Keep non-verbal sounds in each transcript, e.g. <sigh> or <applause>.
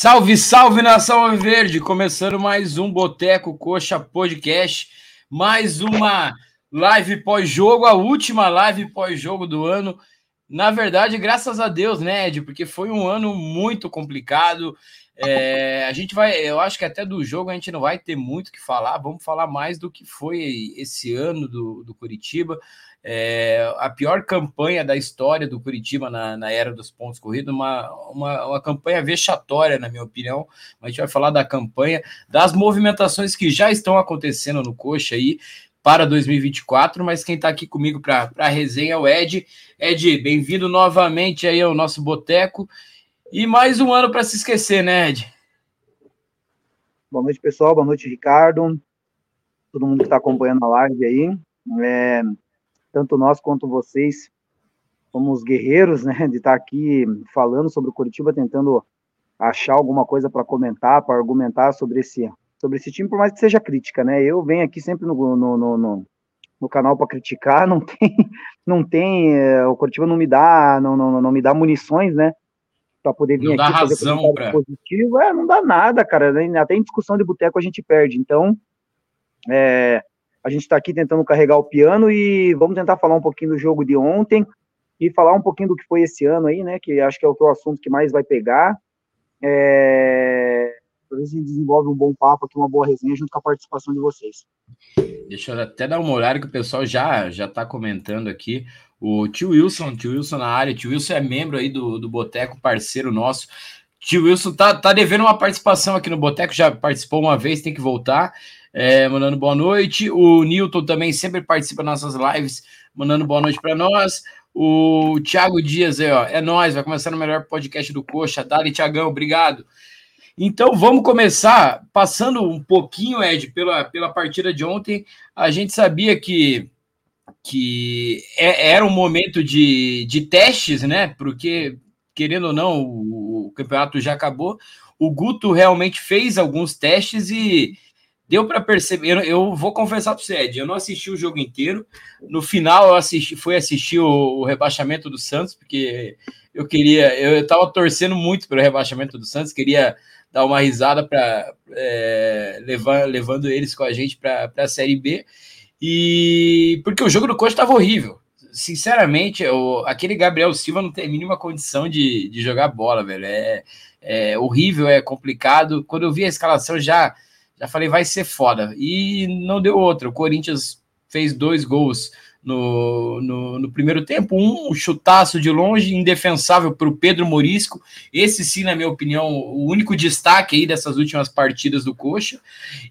Salve, salve nação verde! Começando mais um Boteco Coxa Podcast, mais uma live pós-jogo, a última live pós-jogo do ano. Na verdade, graças a Deus, né, Ed? Porque foi um ano muito complicado. É, a gente vai, eu acho que até do jogo a gente não vai ter muito que falar, vamos falar mais do que foi esse ano do, do Curitiba é, a pior campanha da história do Curitiba na, na era dos pontos corridos, uma, uma, uma, campanha vexatória, na minha opinião. A gente vai falar da campanha, das movimentações que já estão acontecendo no Coxa aí para 2024, mas quem está aqui comigo para a resenha é o Ed. Ed, bem-vindo novamente aí ao nosso boteco. E mais um ano para se esquecer, né, Ed? Boa noite, pessoal. Boa noite, Ricardo. Todo mundo que está acompanhando a live aí. É, tanto nós quanto vocês somos guerreiros, né, de estar aqui falando sobre o Curitiba, tentando achar alguma coisa para comentar, para argumentar sobre esse, sobre esse time, por mais que seja crítica, né? Eu venho aqui sempre no, no, no, no, no canal para criticar, não <laughs> tem, não tem, é, o Curitiba não me dá, não, não, não me dá munições, né? Para poder vir não aqui dá fazer razão pra... positivo, é, não dá nada, cara. Até em discussão de boteco a gente perde. Então, é, a gente está aqui tentando carregar o piano e vamos tentar falar um pouquinho do jogo de ontem e falar um pouquinho do que foi esse ano aí, né? Que acho que é o, o assunto que mais vai pegar. É... Talvez a gente desenvolve um bom papo aqui, uma boa resenha junto com a participação de vocês. Deixa eu até dar uma olhada que o pessoal já já está comentando aqui. O tio Wilson, tio Wilson na área, tio Wilson é membro aí do, do Boteco, parceiro nosso. Tio Wilson tá, tá devendo uma participação aqui no Boteco, já participou uma vez, tem que voltar é, mandando boa noite. O Newton também sempre participa das nossas lives, mandando boa noite para nós. O Thiago Dias aí, ó, é nós, vai começar no melhor podcast do Coxa. Dali, Thiagão, obrigado. Então vamos começar passando um pouquinho, Ed, pela, pela partida de ontem. A gente sabia que, que é, era um momento de, de testes, né? Porque, querendo ou não, o, o campeonato já acabou. O Guto realmente fez alguns testes e deu para perceber. Eu, vou confessar para você, Ed, eu não assisti o jogo inteiro. No final, eu assisti, fui assistir o, o rebaixamento do Santos, porque eu queria, eu estava torcendo muito pelo rebaixamento do Santos, queria dar uma risada para é, levar, levando eles com a gente para a Série B. E porque o jogo do Coxa estava horrível. Sinceramente, eu, aquele Gabriel Silva não tem a mínima condição de, de jogar bola, velho. É, é horrível, é complicado. Quando eu vi a escalação já já falei, vai ser foda. E não deu outra. O Corinthians fez dois gols no, no, no primeiro tempo. Um, um chutaço de longe, indefensável para o Pedro Morisco. Esse sim, na minha opinião, o único destaque aí dessas últimas partidas do Coxa.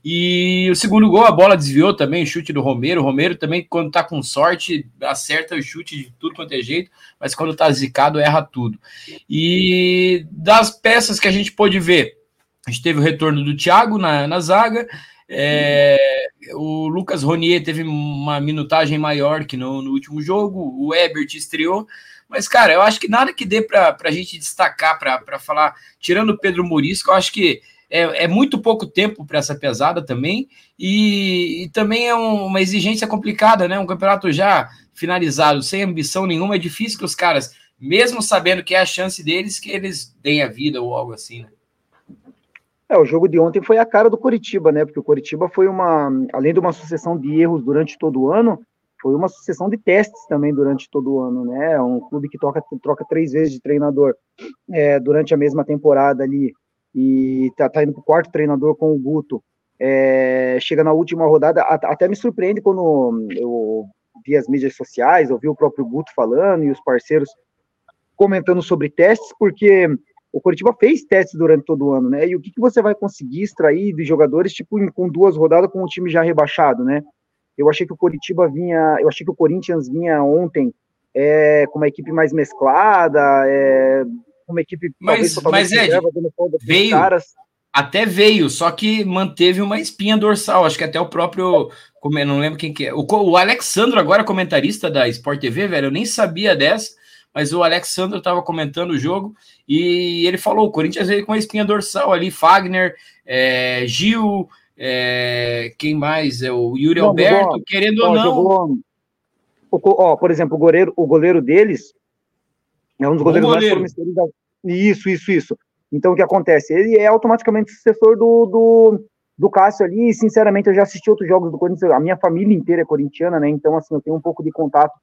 E o segundo gol, a bola desviou também, o chute do Romero. O Romero também, quando tá com sorte, acerta o chute de tudo quanto é jeito, mas quando tá zicado, erra tudo. E das peças que a gente pôde ver, a gente teve o retorno do Thiago na, na zaga. É, o Lucas Ronier teve uma minutagem maior que no, no, último jogo. O Ebert estreou. Mas, cara, eu acho que nada que dê para a gente destacar, para falar, tirando o Pedro Murisco, eu acho que é, é muito pouco tempo para essa pesada também. E, e também é um, uma exigência complicada, né? Um campeonato já finalizado, sem ambição nenhuma, é difícil que os caras, mesmo sabendo que é a chance deles, que eles deem a vida ou algo assim, né? É, o jogo de ontem foi a cara do Coritiba, né? Porque o Coritiba foi uma, além de uma sucessão de erros durante todo o ano, foi uma sucessão de testes também durante todo o ano, né? É um clube que troca, troca três vezes de treinador é, durante a mesma temporada ali e tá, tá indo pro quarto treinador com o Guto. É, chega na última rodada, até me surpreende quando eu vi as mídias sociais, ouvi o próprio Guto falando e os parceiros comentando sobre testes, porque o Coritiba fez testes durante todo o ano, né? E o que, que você vai conseguir extrair de jogadores, tipo, em, com duas rodadas com o time já rebaixado, né? Eu achei que o Coritiba vinha, eu achei que o Corinthians vinha ontem é, com uma equipe mais mesclada, é, uma equipe mas, mas Ed, veio, caras. até veio, só que manteve uma espinha dorsal, acho que até o próprio, como não lembro quem que é, o, o Alexandro agora comentarista da Sport TV, velho, eu nem sabia dessa, mas o Alexandre estava comentando o jogo e ele falou: o Corinthians veio com a espinha dorsal ali, Fagner, é, Gil, é, quem mais? É o Yuri não, Alberto, querendo ou não. Jogou, ó, por exemplo, o goleiro, o goleiro deles é um dos goleiros goleiro. mais promissores da. Isso, isso, isso. Então, o que acontece? Ele é automaticamente sucessor do, do, do Cássio ali, e sinceramente, eu já assisti outros jogos do Corinthians, a minha família inteira é corintiana, né? Então, assim, eu tenho um pouco de contato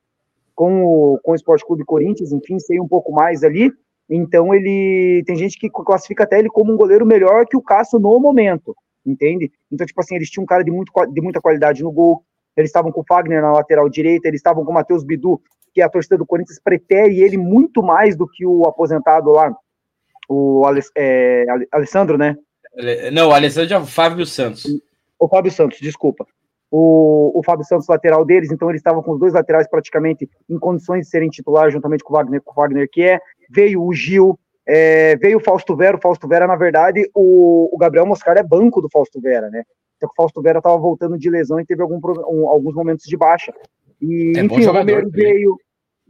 com o, com o Esporte Clube Corinthians, enfim, sei um pouco mais ali. Então, ele tem gente que classifica até ele como um goleiro melhor que o Cássio no momento, entende? Então, tipo assim, eles tinham um cara de, muito, de muita qualidade no gol, eles estavam com o Fagner na lateral direita, eles estavam com o Matheus Bidu, que a torcida do Corinthians prefere ele muito mais do que o aposentado lá, o é, Alessandro, né? Não, o Alessandro é o Fábio Santos. O Fábio Santos, desculpa. O, o Fábio Santos, lateral deles, então eles estavam com os dois laterais praticamente em condições de serem titulares, juntamente com o Wagner, com o Wagner que é. Veio o Gil, é, veio o Fausto Vera. O Fausto Vera, na verdade, o, o Gabriel Moscar é banco do Fausto Vera, né? Então o Fausto Vera estava voltando de lesão e teve algum, um, alguns momentos de baixa. E, é enfim, o Romero veio.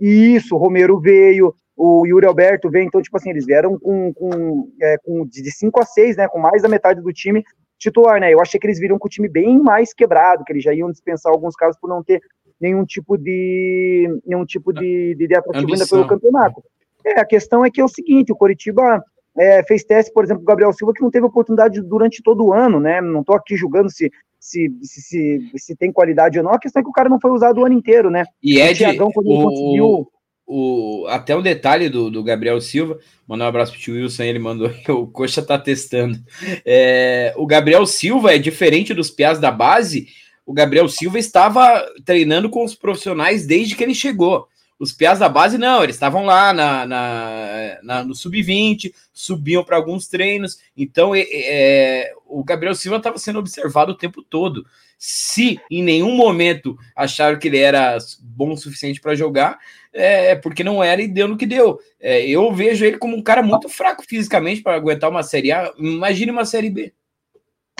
Isso, o Romero veio, o Yuri Alberto veio, então, tipo assim, eles vieram com, com, é, com de 5 a 6, né? Com mais da metade do time titular, né? Eu achei que eles viram com o time bem mais quebrado, que eles já iam dispensar alguns caras por não ter nenhum tipo de nenhum tipo de, de, de atrativo ainda pelo campeonato. É, a questão é que é o seguinte, o Coritiba é, fez teste, por exemplo, o Gabriel Silva, que não teve oportunidade durante todo o ano, né? Não estou aqui julgando se, se, se, se, se tem qualidade ou não, a questão é que o cara não foi usado o ano inteiro, né? E Ed, o Thiagão, quando o, conseguiu... O, até um detalhe do, do Gabriel Silva, mandar um abraço pro tio Wilson, ele mandou <laughs> o Coxa tá testando. É, o Gabriel Silva é diferente dos piás da base. O Gabriel Silva estava treinando com os profissionais desde que ele chegou. Os piás da base, não, eles estavam lá na, na, na no sub-20, subiam para alguns treinos. Então, é, é, o Gabriel Silva estava sendo observado o tempo todo. Se em nenhum momento acharam que ele era bom o suficiente para jogar, é, é porque não era e deu no que deu. É, eu vejo ele como um cara muito fraco fisicamente para aguentar uma Série A. Imagine uma Série B.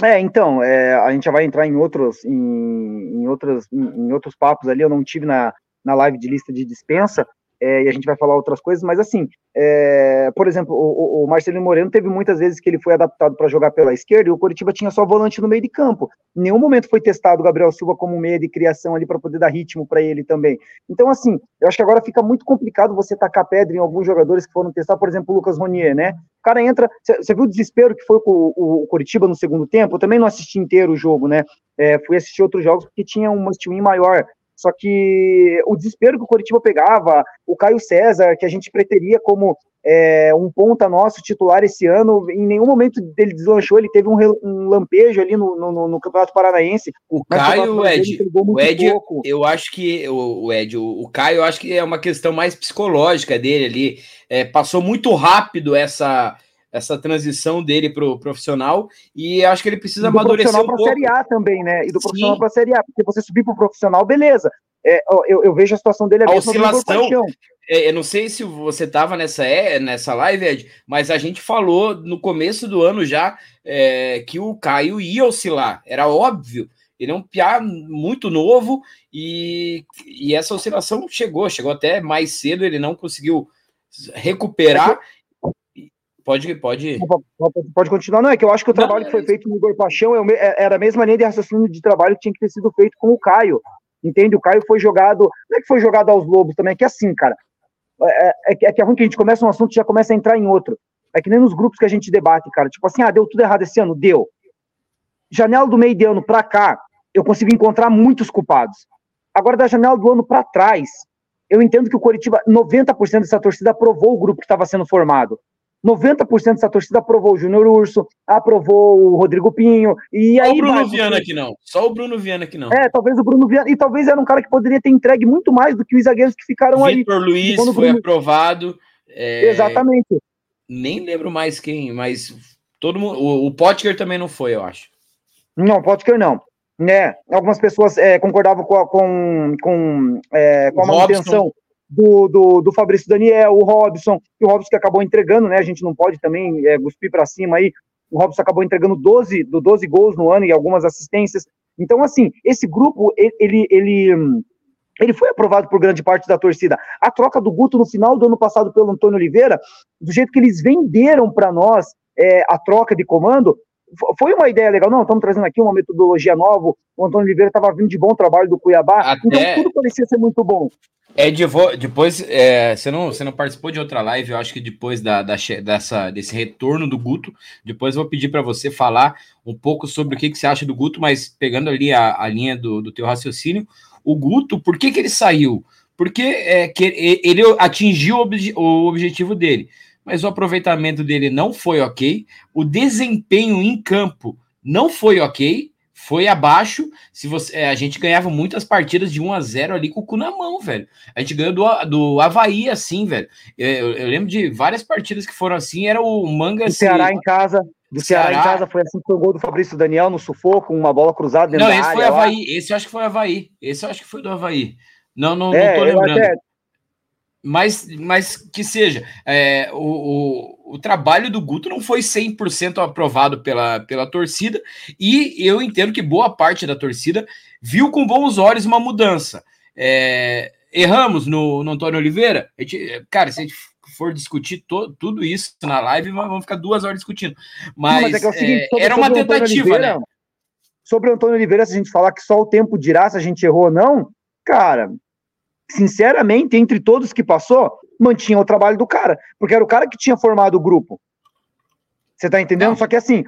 É, então, é, a gente já vai entrar em outros, em, em, outros, em, em outros papos ali. Eu não tive na, na live de lista de dispensa, é, e a gente vai falar outras coisas, mas assim, é, por exemplo, o, o, Marcelino Moreno teve muitas vezes que ele foi adaptado para jogar pela esquerda e o Coritiba tinha só volante no meio de campo. Em nenhum momento foi testado o Gabriel Silva como meia de criação ali para poder dar ritmo para ele também. Então, assim, eu acho que agora fica muito complicado você tacar pedra em alguns jogadores que foram testar, por exemplo, o Lucas Ronier, né? O cara entra. Você viu o desespero que foi com o, o Coritiba no segundo tempo? Eu também não assisti inteiro o jogo, né? É, fui assistir outros jogos porque tinha um must maior. Só que o desespero que o Coritiba pegava, o Caio César, que a gente preteria como é, um ponta nosso titular esse ano, em nenhum momento dele deslanchou, ele teve um, um lampejo ali no, no, no, Campeonato Paranaense. O Caio, o Ed, o Ed eu acho que o, o Ed, o, o, Caio, eu acho que é uma questão mais psicológica dele ali. É, passou muito rápido essa essa transição dele para o profissional e acho que ele precisa amadurecer um pouco. Série A também, né? E do profissional para a Série A, porque você subir para o profissional, beleza. É, eu, eu, vejo a situação dele a, a oscilação. É, eu não sei se você estava nessa é, nessa live, Ed, mas a gente falou no começo do ano já é, que o Caio ia oscilar, era óbvio. Ele é um piá muito novo e, e essa oscilação chegou, chegou até mais cedo, ele não conseguiu recuperar Pode, pode. Pode continuar, não, é que eu acho que o trabalho não, que foi é feito no Igor Paixão é, é, era a mesma linha de raciocínio de trabalho que tinha que ter sido feito com o Caio. Entende? O Caio foi jogado. Não é que foi jogado aos lobos também, é que assim, cara. É, é, é, que é ruim que a gente começa um assunto e já começa a entrar em outro. É que nem nos grupos que a gente debate, cara. Tipo assim, ah, deu tudo errado esse ano? Deu. Janela do meio de ano pra cá, eu consigo encontrar muitos culpados. Agora, da janela do ano para trás, eu entendo que o Coritiba, 90% dessa torcida aprovou o grupo que estava sendo formado. 90% dessa torcida aprovou o Júnior Urso, aprovou o Rodrigo Pinho, e aí... Só o Bruno vai, Viana que não, só o Bruno Viana que não. É, talvez o Bruno Viana, e talvez era um cara que poderia ter entregue muito mais do que os zagueiros que ficaram Victor aí. Vitor Luiz foi Bruno... aprovado. É... Exatamente. Nem lembro mais quem, mas todo mundo, o, o Potker também não foi, eu acho. Não, Potker não. Né, algumas pessoas é, concordavam com a, com, com, é, com a manutenção do, do, do Fabrício Daniel, o Robson, e o Robson que acabou entregando, né? A gente não pode também é, cuspir para cima aí. O Robson acabou entregando 12, do 12 gols no ano e algumas assistências. Então, assim, esse grupo, ele, ele, ele foi aprovado por grande parte da torcida. A troca do Guto no final do ano passado pelo Antônio Oliveira, do jeito que eles venderam para nós é, a troca de comando, foi uma ideia legal. Não, estamos trazendo aqui uma metodologia nova. O Antônio Oliveira estava vindo de bom trabalho do Cuiabá. Até... Então, tudo parecia ser muito bom. É, de, depois, é, você, não, você não participou de outra live, eu acho que depois da, da dessa, desse retorno do Guto, depois eu vou pedir para você falar um pouco sobre o que, que você acha do Guto, mas pegando ali a, a linha do, do teu raciocínio, o Guto, por que, que ele saiu? Porque é, que ele atingiu o, obje, o objetivo dele, mas o aproveitamento dele não foi ok, o desempenho em campo não foi ok, foi abaixo. Se você, é, a gente ganhava muitas partidas de 1 a 0 ali com o cu na mão, velho. A gente ganhou do, do Havaí assim, velho. Eu, eu lembro de várias partidas que foram assim, era o Manga. Do Ceará em casa. Do Ceará, Ceará, em casa foi assim foi o gol do Fabrício Daniel no sufoco, uma bola cruzada dentro Não, esse foi Havaí. Lá. Esse eu acho que foi Havaí. Esse eu acho que foi do Havaí. Não, não, é, não tô lembrando. Até, mas, mas que seja, é, o, o, o, trabalho do Guto não foi 100% aprovado pela, pela torcida, e eu entendo que boa parte da torcida viu com bons olhos uma mudança. É, erramos no, no Antônio Oliveira, gente, cara, se a gente for discutir to, tudo isso na live, vamos ficar duas horas discutindo. Mas, mas é, é seguinte, sobre, era uma tentativa, Oliveira, né? Sobre o Antônio Oliveira, se a gente falar que só o tempo dirá se a gente errou ou não, cara, sinceramente, entre todos que passou, mantinha o trabalho do cara, porque era o cara que tinha formado o grupo. Você tá entendendo? Não. Só que assim,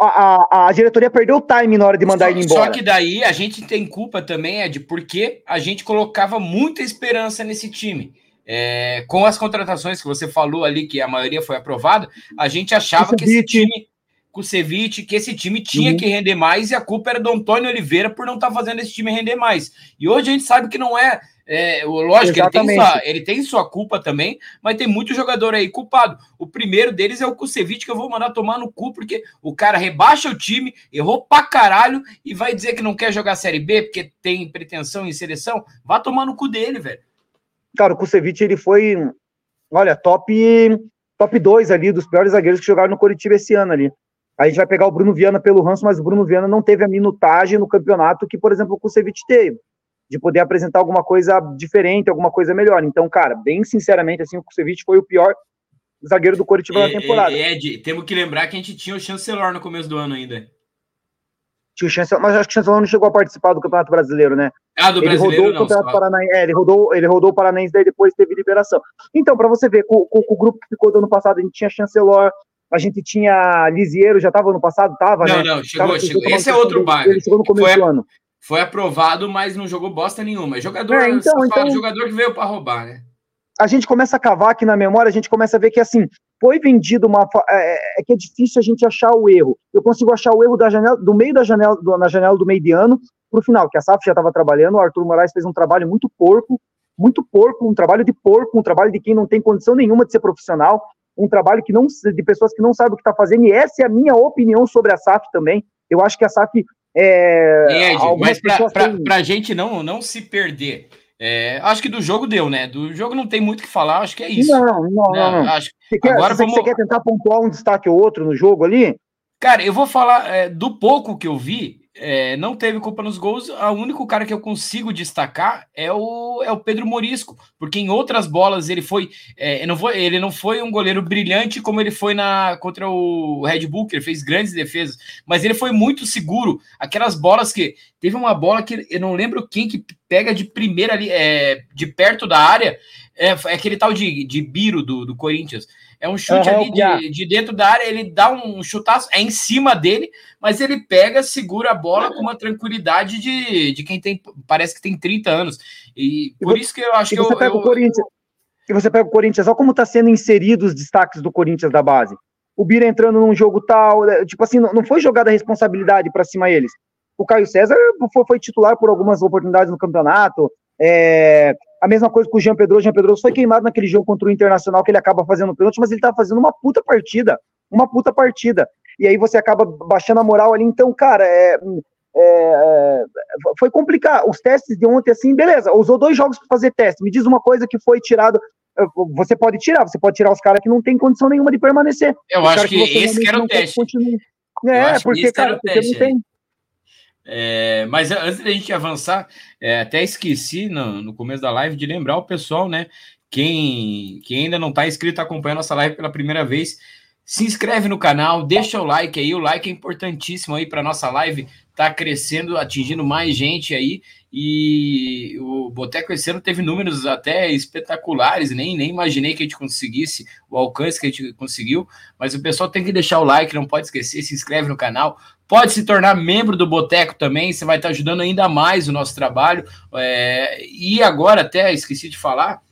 a, a, a, diretoria perdeu o time na hora de mandar só, ele embora. Só que daí a gente tem culpa também, Ed, porque a gente colocava muita esperança nesse time. É, com as contratações que você falou ali, que a maioria foi aprovada, a gente achava que esse time, com o Ceviche, que esse time tinha uhum. que render mais e a culpa era do Antônio Oliveira por não estar tá fazendo esse time render mais. E hoje a gente sabe que não é é, lógico, ele tem, sua, ele tem sua culpa também, mas tem muito jogador aí culpado. O primeiro deles é o Kusevich, que eu vou mandar tomar no cu, porque o cara rebaixa o time, errou pra caralho e vai dizer que não quer jogar Série B porque tem pretensão em seleção. Vá tomar no cu dele, velho. Cara, o Kusevich, ele foi, olha, top top 2 ali dos piores zagueiros que jogaram no Coritiba esse ano ali. A gente vai pegar o Bruno Viana pelo ranço, mas o Bruno Viana não teve a minutagem no campeonato que, por exemplo, o Kusevich teve de poder apresentar alguma coisa diferente, alguma coisa melhor. Então, cara, bem sinceramente, assim, o Kusevich foi o pior zagueiro do Coritiba é, na temporada. É, Ed, temos que lembrar que a gente tinha o chancelor no começo do ano ainda. Tinha o chancelor, mas acho que o chancelor não chegou a participar do Campeonato Brasileiro, né? Ah, do ele Brasileiro rodou não. O Campeonato Paranaense, é, ele rodou, ele rodou o Paranaense, daí depois teve liberação. Então, para você ver, com, com, com, o grupo que ficou do ano passado, a gente tinha chancelor, a gente tinha Lisieiro, já estava no passado? Tava, não, né? Não, chegou, tava, chegou. Esse é outro bairro. Ele chegou no começo do ano foi aprovado, mas não jogou bosta nenhuma. É jogador, é, então, então, jogador que veio para roubar, né? A gente começa a cavar aqui na memória, a gente começa a ver que assim, foi vendido uma. É, é, é que é difícil a gente achar o erro. Eu consigo achar o erro da janela, do meio da janela, do, na janela do meio de ano para o final, que a SAF já estava trabalhando, o Arthur Moraes fez um trabalho muito porco, muito porco, um trabalho de porco, um trabalho de quem não tem condição nenhuma de ser profissional, um trabalho que não de pessoas que não sabem o que está fazendo, e essa é a minha opinião sobre a SAF também. Eu acho que a SAF é, Ed, mas para a gente não, não se perder, é, acho que do jogo deu, né? Do jogo não tem muito o que falar, acho que é isso. Não, não, né? não. Acho... Você, quer, Agora você, vamos... você quer tentar pontuar um destaque ou outro no jogo ali? Cara, eu vou falar é, do pouco que eu vi, é, não teve culpa nos gols. O único cara que eu consigo destacar é o, é o Pedro Morisco, porque em outras bolas ele foi, é, não foi, ele não foi um goleiro brilhante como ele foi na contra o Red Bull, que ele fez grandes defesas, mas ele foi muito seguro. Aquelas bolas que teve uma bola que eu não lembro quem que pega de primeira ali, é, de perto da área, é, é aquele tal de, de Biro do, do Corinthians. É um chute uhum, ali de, de, dentro da área, ele dá um chutaço, é em cima dele, mas ele pega, segura a bola com uma tranquilidade de, de quem tem, parece que tem 30 anos. E por isso que eu acho que você eu, pega eu... o Corinthians. E você pega o Corinthians, olha como está sendo inserido os destaques do Corinthians da base. O Bira entrando num jogo tal, né, tipo assim, não foi jogada a responsabilidade para cima eles. O Caio César foi, foi, titular por algumas oportunidades no campeonato. É, a mesma coisa com o Jean Pedroso. O Jean Pedroso foi queimado naquele jogo contra o Internacional, que ele acaba fazendo pênalti, mas ele tá fazendo uma puta partida. Uma puta partida. E aí você acaba baixando a moral ali. Então, cara, é, é, é foi complicado. Os testes de ontem, assim, beleza, usou dois jogos para fazer teste. Me diz uma coisa que foi tirado. Você pode tirar, você pode tirar os caras que não tem condição nenhuma de permanecer. Eu acho que, que esse era o teste. É, porque, cara, você não tem. É, mas antes da gente avançar, é, até esqueci no, no, começo da live de lembrar o pessoal, né? Quem, quem ainda não está inscrito, acompanhando nossa live pela primeira vez, se inscreve no canal, deixa o like aí, o like é importantíssimo aí para nossa live tá crescendo, atingindo mais gente aí. E o Boteco esse ano teve números até espetaculares, nem, nem imaginei que a gente conseguisse o alcance que a gente conseguiu. Mas o pessoal tem que deixar o like, não pode esquecer, se inscreve no canal. Pode se tornar membro do Boteco também, você vai estar ajudando ainda mais o nosso trabalho. É, e agora, até esqueci de falar,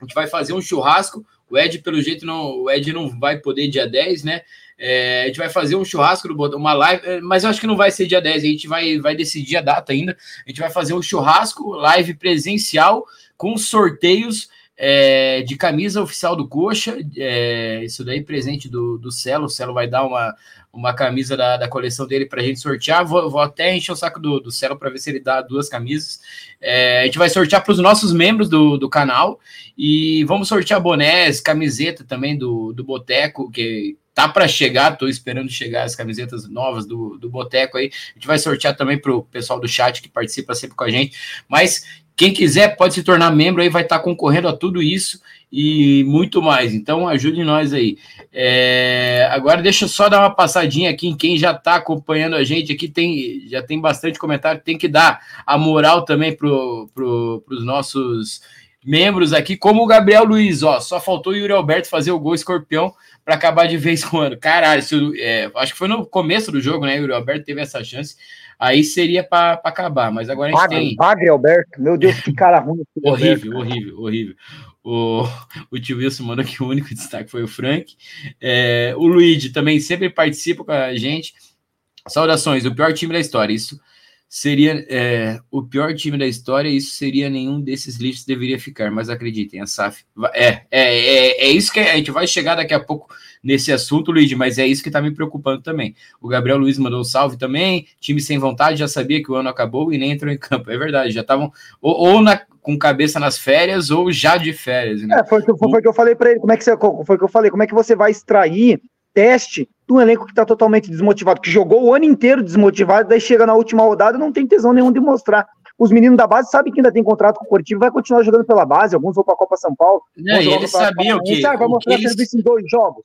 a gente vai fazer um churrasco. O Ed, pelo jeito, não, o Ed não vai poder dia 10, né? É, a gente vai fazer um churrasco, uma live, é, mas eu acho que não vai ser dia 10, a gente vai, vai decidir a data ainda. A gente vai fazer um churrasco, live presencial, com sorteios é, de camisa oficial do Coxa. É, isso daí, presente do, do Celo. O Celo vai dar uma, uma camisa da, da coleção dele para a gente sortear. Vou, vou, até encher o saco do, do Celo para ver se ele dá duas camisas. É, a gente vai sortear para os nossos membros do, do canal e vamos sortear bonés, camiseta também do, do Boteco, que tá para chegar, tô esperando chegar as camisetas novas do, do Boteco aí. A gente vai sortear também para o pessoal do chat que participa sempre com a gente. Mas quem quiser pode se tornar membro aí, vai estar tá concorrendo a tudo isso e muito mais. Então ajude nós aí. É, agora deixa eu só dar uma passadinha aqui em quem já está acompanhando a gente aqui. Tem, já tem bastante comentário, tem que dar a moral também para pro, os nossos membros aqui, como o Gabriel Luiz, ó, só faltou o Yuri Alberto fazer o gol escorpião para acabar de vez com o ano. Caralho, isso, é, acho que foi no começo do jogo, né? O Yuri Alberto teve essa chance. Aí seria para acabar, mas agora a gente Bagre, tem. Bagre Alberto, meu Deus, que cara ruim. horrível, Alberto, horrível, horrível. O, o tio Wilson mandou que o único destaque foi o Frank. É, o Luigi também sempre participa com a gente. Saudações, o pior time da história. Isso seria é, o pior time da história, isso seria nenhum desses lixos deveria ficar, mas acreditem, a SAF é, é, é, é isso que a gente vai chegar daqui a pouco nesse assunto, Luiz, mas é isso que tá me preocupando também. O Gabriel Luiz mandou um salve também, time sem vontade, já sabia que o ano acabou e nem entrou em campo, é verdade, já estavam ou, ou na, com cabeça nas férias ou já de férias. Né? É, foi o foi, foi que eu falei para ele, como é que você, foi que eu falei, como é que você vai extrair teste de um elenco que está totalmente desmotivado, que jogou o ano inteiro desmotivado, daí chega na última rodada não tem tesão nenhum de mostrar. Os meninos da base sabem que ainda tem contrato com o Coritiba, vai continuar jogando pela base, alguns vão para a Copa São Paulo. Não, eles sabiam que. vai mostrar eles... serviço em dois jogos.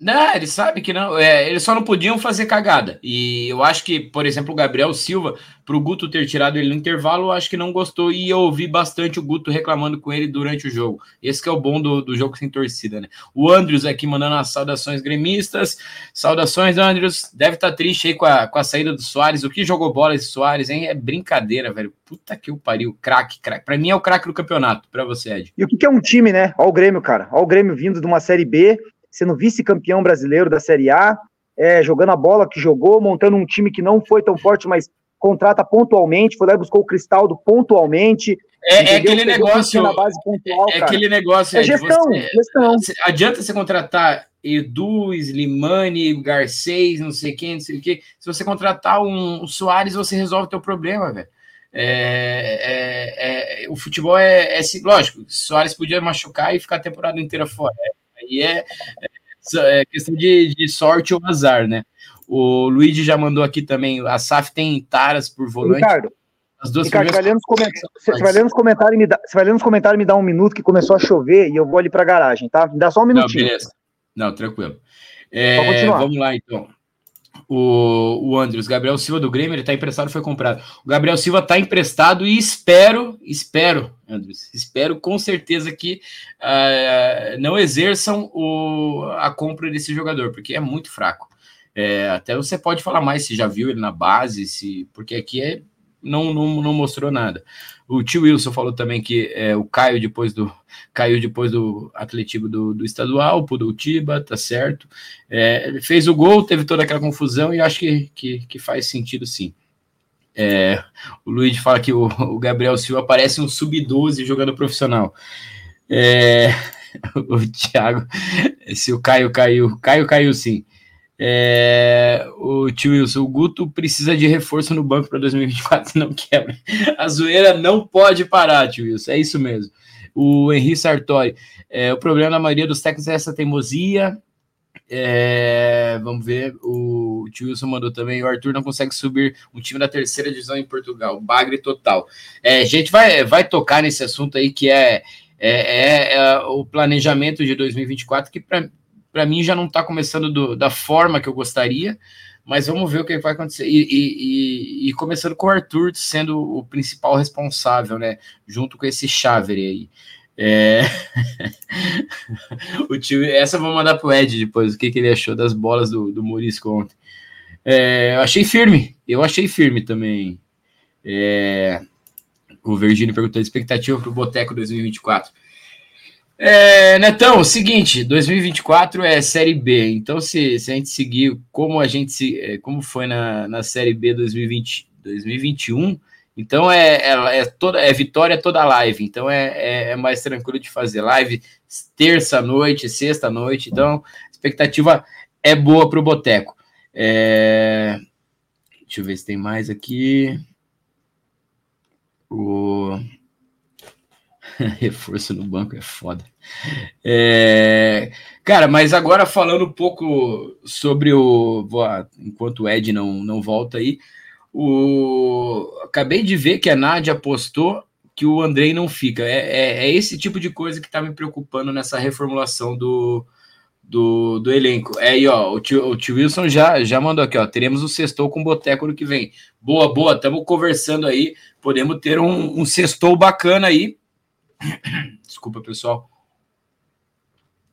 Não, eles sabem que não. É, eles só não podiam fazer cagada. E eu acho que, por exemplo, o Gabriel Silva, para o Guto ter tirado ele no intervalo, eu acho que não gostou. E eu ouvi bastante o Guto reclamando com ele durante o jogo. Esse que é o bom do, do jogo sem torcida, né? O Andrews aqui mandando as saudações gremistas. Saudações, Andrews. Deve estar tá triste aí com a, com a saída do Soares. O que jogou bola esse Soares, hein? É brincadeira, velho. Puta que o pariu. Craque, craque. Para mim é o craque do campeonato. Para você, Ed. E o que é um time, né? Olha o Grêmio, cara. Olha o Grêmio vindo de uma Série B sendo vice-campeão brasileiro da Série A, é, jogando a bola que jogou, montando um time que não foi tão forte, mas contrata pontualmente, foi lá e buscou o Cristaldo pontualmente. É, é aquele negócio. Pontual, é, é aquele negócio. É gestão, você, gestão. Adianta você contratar Edu, Slimani, Garcês, não sei quem, não sei o quê. Se você contratar um, um Soares, você resolve o teu problema, velho. É, é, é, o futebol é, é, lógico, Soares podia machucar e ficar a temporada inteira fora. Aí é, é, é questão de, de, sorte ou azar, né? O Luigi já mandou aqui também. A SAF tem taras por volante. Ricardo, as duas Ricardo, vai você vai ler nos comentários e me dá, você vai ler nos comentários e me dá um minuto que começou a chover e eu vou ali para a garagem, tá? Me dá só um minutinho. Não, beleza. Não, tranquilo. É, vamos lá, então o, o Andrews, Gabriel Silva do Grêmio, ele tá emprestado, foi comprado. O Gabriel Silva tá emprestado e espero, espero, Andrews, espero com certeza que uh, não exerçam o, a compra desse jogador, porque é muito fraco. É, até você pode falar mais se já viu ele na base, se porque aqui é, não, não, não mostrou nada. O tio Wilson falou também que é, o Caio depois do caiu depois do atletivo do, do estadual, pro do Tiba, tá certo. É, ele fez o gol, teve toda aquela confusão e acho que, que, que faz sentido sim. É, o Luiz fala que o, o, Gabriel Silva parece um sub-12 jogando profissional. É, <laughs> o Thiago, se o Caio caiu, Caio caiu sim. É, o tio Wilson, o Guto precisa de reforço no banco para 2024, <laughs> não quebra. A zoeira não pode parar, tio Wilson, é isso mesmo. O Henri Sartori, é, o problema da maioria dos técnicos é essa teimosia. É, vamos ver, o tio Wilson mandou também. O Arthur não consegue subir um time da terceira divisão em Portugal, bagre total. É, a gente vai, vai tocar nesse assunto aí que é, é, é, é o planejamento de 2024, que para para mim já não está começando do, da forma que eu gostaria, mas vamos ver o que vai acontecer. E, e, e, e, começando com o Arthur sendo o principal responsável, né? Junto com esse Xavier aí. É... <laughs> o tio, essa eu vou mandar pro Ed depois, o que, que ele achou das bolas do, do Morisco ontem. É, eu achei firme, eu achei firme também. É, o Virgínio perguntou expectativa para o Boteco 2024. É, Netão, seguinte, 2024 é Série B, então se, se a gente seguir como a gente se, é, como foi na, na Série B 2020, 2021, então é, é, é toda é vitória toda live, então é, é, é mais tranquilo de fazer live terça noite, sexta noite, então a expectativa é boa para o Boteco. É, deixa eu ver se tem mais aqui. O <laughs> Reforço no banco é foda. É, cara, mas agora falando um pouco sobre o. Enquanto o Ed não, não volta aí, o, acabei de ver que a Nádia postou que o Andrei não fica. É, é, é esse tipo de coisa que está me preocupando nessa reformulação do, do, do elenco. É aí, ó, o tio, o tio Wilson já, já mandou aqui, ó. Teremos o sextou com Boteco no que vem. Boa, boa, estamos conversando aí. Podemos ter um, um sextou bacana aí Desculpa, pessoal.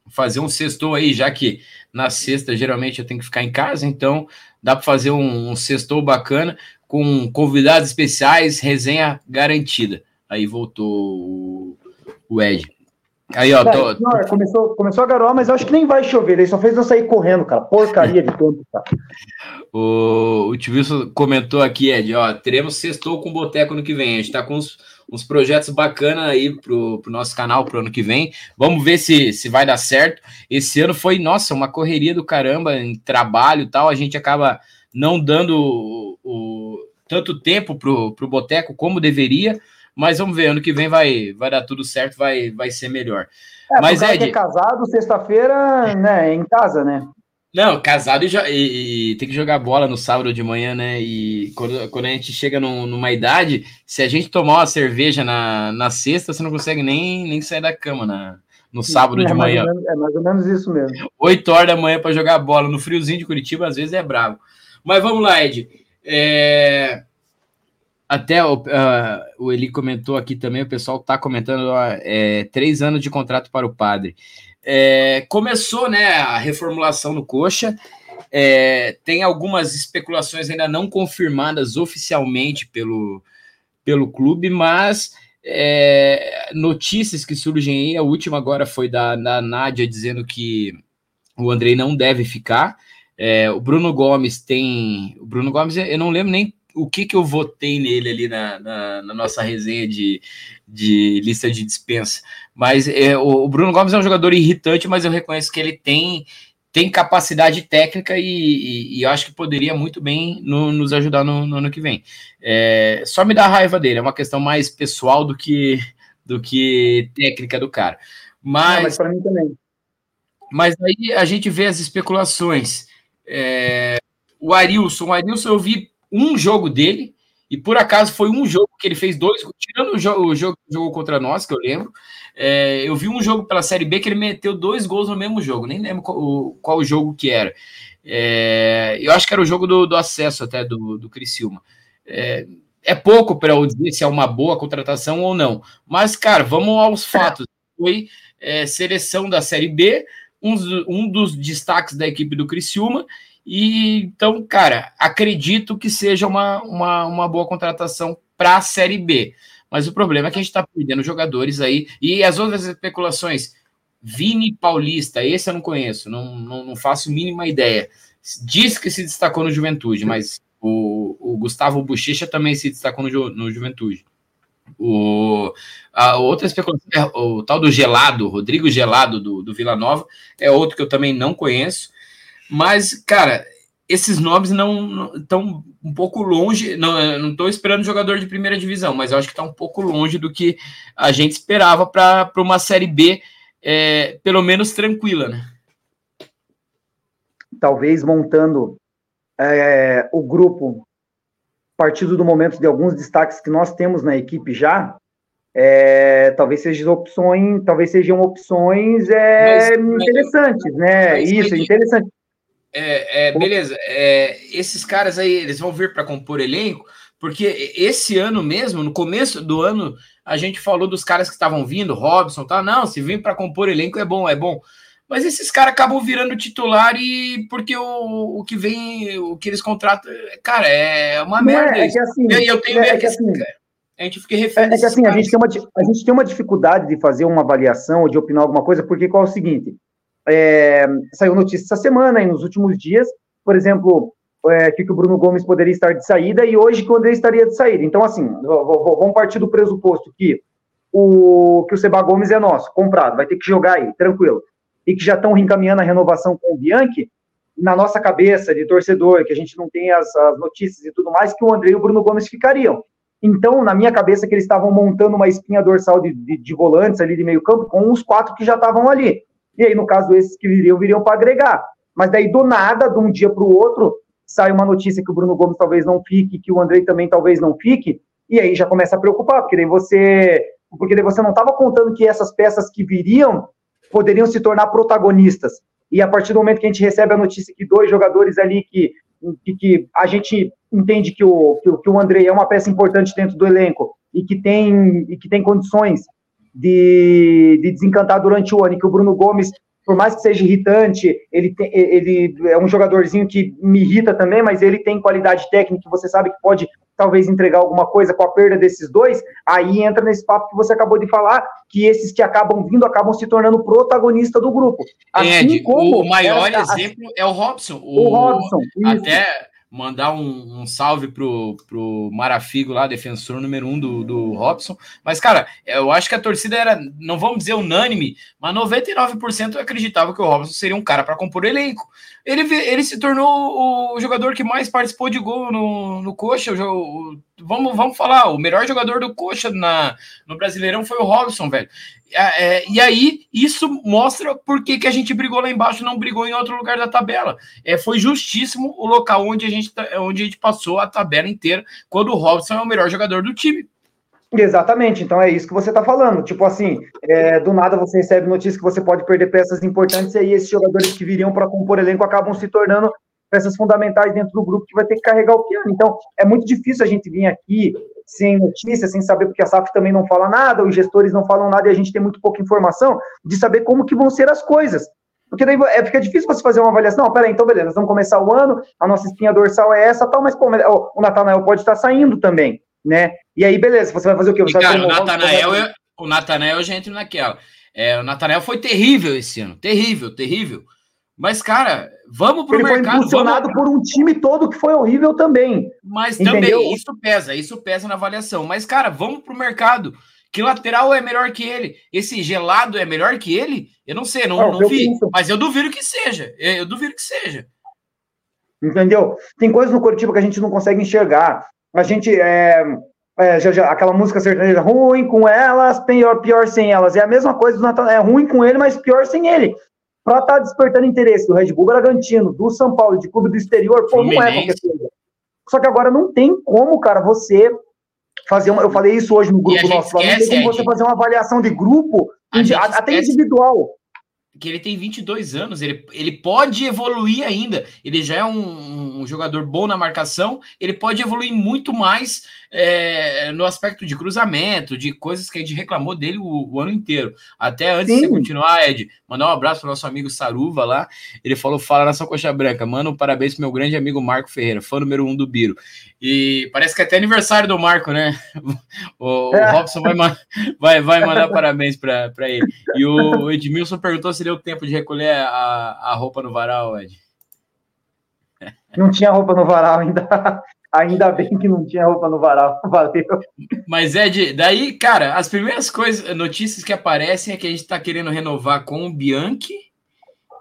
Fazer um sextou aí, já que na sexta geralmente eu tenho que ficar em casa, então dá para fazer um, um sextou bacana com convidados especiais, resenha garantida. Aí voltou o, Ed. Aí, ó, tô... Senhor, começou, começou a garoar, mas eu acho que nem vai chover. Ele só fez eu sair correndo, cara. Porcaria de tempo, tá? O, o Tio Wilson comentou aqui, Ed, ó, teremos sextou com boteco no que vem. A gente tá com os uns projetos bacanas aí pro, pro nosso canal pro ano que vem. Vamos ver se, se vai dar certo. Esse ano foi, nossa, uma correria do caramba em trabalho e tal. A gente acaba não dando o, o tanto tempo pro, pro Boteco como deveria, mas vamos ver, ano que vem vai, vai dar tudo certo, vai, vai ser melhor. É, mas Ed, é casado, sexta-feira, né, em casa, né? Não, casado e, e, e, tem que jogar bola no sábado de manhã, né? E quando, quando a gente chega num, numa idade, se a gente tomar uma cerveja na, na sexta, você não consegue nem, nem sair da cama na, no sábado é, de manhã. Menos, é mais ou menos isso mesmo. 8 horas da manhã para jogar bola no friozinho de Curitiba, às vezes é bravo. Mas vamos lá, Ed. É... Até o, uh, o Eli comentou aqui também, o pessoal está comentando: é, três anos de contrato para o padre. É, começou né, a reformulação no Coxa. É, tem algumas especulações ainda não confirmadas oficialmente pelo, pelo clube, mas é, notícias que surgem aí. A última agora foi da, da Nádia dizendo que o Andrei não deve ficar. É, o Bruno Gomes tem. O Bruno Gomes, eu não lembro nem o que, que eu votei nele ali na, na, na nossa resenha de, de lista de dispensa. Mas é, o, Bruno Gomes é um jogador irritante, mas eu reconheço que ele tem, tem capacidade técnica e, e, e acho que poderia muito bem no, nos ajudar no, no, ano que vem. É, só me dá raiva dele, é uma questão mais pessoal do que, do que técnica do cara. Mas, mas para mim também. Mas aí a gente vê as especulações. É, o Arilson, o Arilson eu vi um jogo dele, e por acaso foi um jogo que ele fez dois, tirando o jogo, o jogo, jogo contra nós, que eu lembro. É, eu vi um jogo pela Série B que ele meteu dois gols no mesmo jogo, nem lembro qual, qual jogo que era. É, eu acho que era o jogo do, do acesso até do, do Criciúma. É, é pouco para eu dizer se é uma boa contratação ou não. Mas, cara, vamos aos fatos. Foi é, seleção da Série B, um, um dos destaques da equipe do Criciúma, e então, cara, acredito que seja uma, uma, uma boa contratação para a Série B. Mas o problema é que a gente está perdendo jogadores aí. E as outras especulações, Vini Paulista, esse eu não conheço, não, não, não faço mínima ideia. Diz que se destacou no Juventude, mas o, o Gustavo Bochecha também se destacou no, Ju, no Juventude. O, a outra especulação é o tal do Gelado, Rodrigo Gelado do, do Vila Nova, é outro que eu também não conheço. Mas, cara, esses nomes não estão um pouco longe. Não estou esperando jogador de primeira divisão, mas eu acho que está um pouco longe do que a gente esperava para uma série B, é, pelo menos tranquila, né? Talvez montando é, o grupo partido do momento de alguns destaques que nós temos na equipe já, é, talvez sejam opções, talvez sejam opções é, mas, interessantes, né? Mas, Isso, interessante. É, é, beleza, é, esses caras aí, eles vão vir para compor elenco, porque esse ano mesmo, no começo do ano, a gente falou dos caras que estavam vindo, Robson, tá? Não, se vir para compor elenco é bom, é bom. Mas esses caras acabam virando titular e porque o, o que vem, o que eles contratam, cara, é uma Não merda. É, é que assim, e eu tenho é, é que, assim, a gente fique refém. É, é que assim, a gente, tem uma, a gente tem uma dificuldade de fazer uma avaliação ou de opinar alguma coisa, porque qual é o seguinte? É, saiu notícia essa semana e nos últimos dias, por exemplo, é, que, o Bruno Gomes poderia estar de saída e hoje que o André estaria de saída. Então, assim, vamos partir do pressuposto que o, que o Seba Gomes é nosso, comprado, vai ter que jogar aí, tranquilo e que já estão encaminhando a renovação com o Bianchi, na nossa cabeça de torcedor, que a gente não tem as, as notícias e tudo mais, que o André e o Bruno Gomes ficariam. Então, na minha cabeça, que eles estavam montando uma espinha dorsal de, de, de volantes ali de meio campo com os quatro que já estavam ali. E aí, no caso, esses que viriam, viriam para agregar. Mas daí, do nada, de um dia para o outro, sai uma notícia que o Bruno Gomes talvez não fique, que o André também talvez não fique, e aí já começa a preocupar, porque daí você, porque daí você não estava contando que essas peças que viriam poderiam se tornar protagonistas. E a partir do momento que a gente recebe a notícia que dois jogadores ali que, que, que a gente entende que o, que, que o André é uma peça importante dentro do elenco e que tem, e que tem condições de, de desencantar durante o ano, e que o Bruno Gomes por mais que seja irritante, ele, tem, ele é um jogadorzinho que me irrita também, mas ele tem qualidade técnica, você sabe que pode talvez entregar alguma coisa com a perda desses dois, aí entra nesse papo que você acabou de falar, que esses que acabam vindo acabam se tornando protagonista do grupo. Assim Ed, como o maior exemplo é o Robson. O, o Robson. Até mandar um, um, salve pro, pro Marafigo lá, defensor número um do, do Robson. Mas, cara, eu acho que a torcida era, não vamos dizer unânime, mas 99% acreditava que o Robson seria um cara para compor elenco. Ele, ele se tornou o jogador que mais participou de gol no, no Coxa. O, o, vamos, vamos falar, o melhor jogador do Coxa na, no Brasileirão foi o Robson, velho. É, é, e aí, isso mostra por que, que a gente brigou lá embaixo e não brigou em outro lugar da tabela. É, foi justíssimo o local onde a, gente, tá, onde a gente passou a tabela inteira, quando o Robson é o melhor jogador do time. Exatamente, então é isso que você está falando. Tipo assim, é, do nada você recebe notícia que você pode perder peças importantes e aí esses jogadores que viriam para compor elenco acabam se tornando peças fundamentais dentro do grupo que vai ter que carregar o piano. Então é muito difícil a gente vir aqui sem notícia, sem saber, porque a SAF também não fala nada, os gestores não falam nada e a gente tem muito pouca informação de saber como que vão ser as coisas. Porque daí é, fica difícil você fazer uma avaliação. Não, peraí, então beleza, nós vamos começar o ano, a nossa espinha dorsal é essa, tal, mas pô, o Natanael pode estar saindo também né? E aí, beleza, você vai fazer o quê? Você e, cara, o Natanael, o Natanael já entra naquela. É, o Natanael foi terrível esse ano, terrível, terrível. Mas, cara, vamos pro Ele mercado. Ele foi impulsionado vamos... por um time todo que foi horrível também. Mas entendeu? também, isso pesa, isso pesa na avaliação. Mas, cara, vamos pro mercado. Que lateral é melhor que ele? Esse gelado é melhor que ele? Eu não sei, não, não, não vi. Penso. Mas eu duvido que seja. Eu duvido que seja. Entendeu? Tem coisas no Curitiba que a gente não consegue enxergar a gente é, é já, já, aquela música sertaneja ruim com elas, pior, pior sem elas. É a mesma coisa do Natal, é ruim com ele, mas pior sem ele. Para estar tá despertando interesse do Red Bull Bragantino, do São Paulo, de clube do exterior, pô, não é qualquer coisa. Só que agora não tem como, cara, você fazer uma. Eu falei isso hoje no grupo nosso, não tem como você fazer uma avaliação de grupo, até individual que ele tem 22 anos, ele, ele pode evoluir ainda. Ele já é um, um jogador bom na marcação, ele pode evoluir muito mais é, no aspecto de cruzamento, de coisas que a gente reclamou dele o, o ano inteiro. Até antes Sim. de você continuar, Ed, mandar um abraço para o nosso amigo Saruva lá. Ele falou: Fala nação Coxa Branca, mano, parabéns pro meu grande amigo Marco Ferreira, fã número um do Biro. E parece que é até aniversário do Marco, né? <laughs> O, o é. Robson vai, <laughs> vai, vai mandar parabéns para ele. E o Edmilson perguntou se deu tempo de recolher a, a roupa no varal, Ed. Não tinha roupa no varal ainda. <laughs> Ainda bem que não tinha roupa no varal. Valeu. Mas, Ed, daí, cara, as primeiras coisas, notícias que aparecem é que a gente tá querendo renovar com o Bianchi.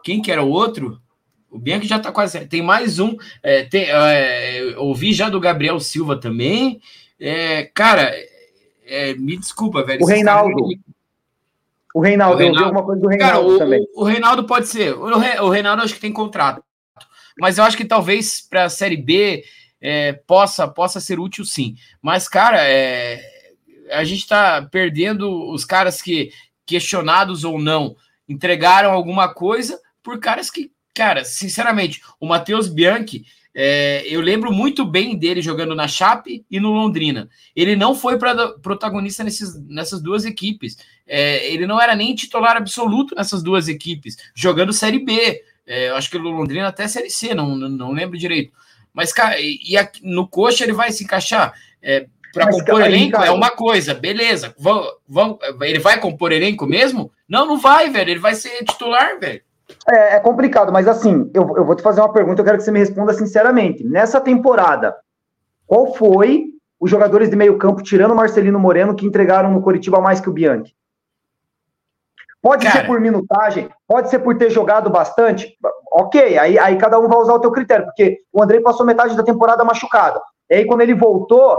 Quem que era o outro? O Bianchi já tá quase. Tem mais um. É, tem, é, ouvi já do Gabriel Silva também. É, cara, é, me desculpa, velho. O Reinaldo. O Reinaldo, o Reinaldo, eu ouvi alguma coisa do Reinaldo cara, o, também. O Reinaldo pode ser. O Reinaldo acho que tem contrato. Mas eu acho que talvez para a Série B é, possa, possa ser útil sim. Mas, cara, é, a gente está perdendo os caras que, questionados ou não, entregaram alguma coisa por caras que, cara, sinceramente, o Matheus Bianchi, é, eu lembro muito bem dele jogando na Chape e no Londrina. Ele não foi pra, protagonista nesses, nessas duas equipes. É, ele não era nem titular absoluto nessas duas equipes, jogando Série B. É, eu acho que no Londrina até Série C, não, não, não lembro direito. Mas, cara, e, aqui, no coxa ele vai se encaixar. É, para compor cara, elenco cara, é uma coisa, beleza. Vão, vão, ele vai compor elenco mesmo? Não, não vai, velho. Ele vai ser titular, velho. É, é, complicado, mas assim, eu, eu vou te fazer uma pergunta, eu quero que você me responda sinceramente. Nessa temporada, qual foi os jogadores de meio campo, tirando o Marcelino Moreno, que entregaram no Coritiba mais que o Bianchi? Pode Cara. ser por minutagem, pode ser por ter jogado bastante, ok, aí, aí cada um vai usar o teu critério, porque o Andrei passou metade da temporada machucado. E aí quando ele voltou,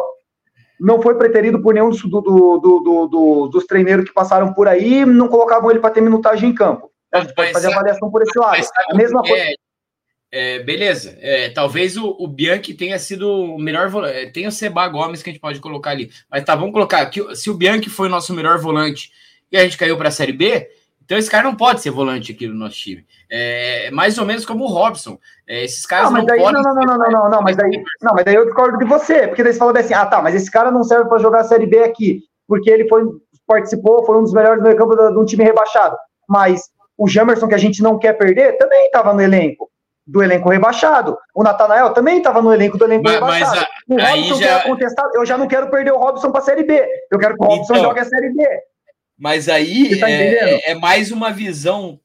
não foi preterido por nenhum do, do, do, do dos treineiros que passaram por aí, não colocavam ele para ter minutagem em campo. A gente pode fazer avaliação por esse lado. A mesma coisa. É, é, beleza. É, talvez o, o, Bianchi tenha sido o melhor volante. É, tem o Seba Gomes que a gente pode colocar ali. Mas tá, vamos colocar aqui. Se o Bianchi foi o nosso melhor volante e a gente caiu para a Série B, então esse cara não pode ser volante aqui no nosso time. É mais ou menos como o Robson. É, esses caras não, não daí, podem. Não, não, não, não, não, não, mas daí, não, mas daí eu discordo de você, porque daí você fala assim: ah, tá, mas esse cara não serve para jogar a Série B aqui, porque ele foi, participou, foi um dos melhores meio campo de um time rebaixado. Mas o Jamerson, que a gente não quer perder, também estava no elenco do elenco rebaixado. O Natanael também estava no elenco do elenco mas, rebaixado. Mas a, o Robson já... contestado. Eu já não quero perder o Robson para a Série B. Eu quero que o Robson então, jogue a Série B. Mas aí tá é, é, mais uma visão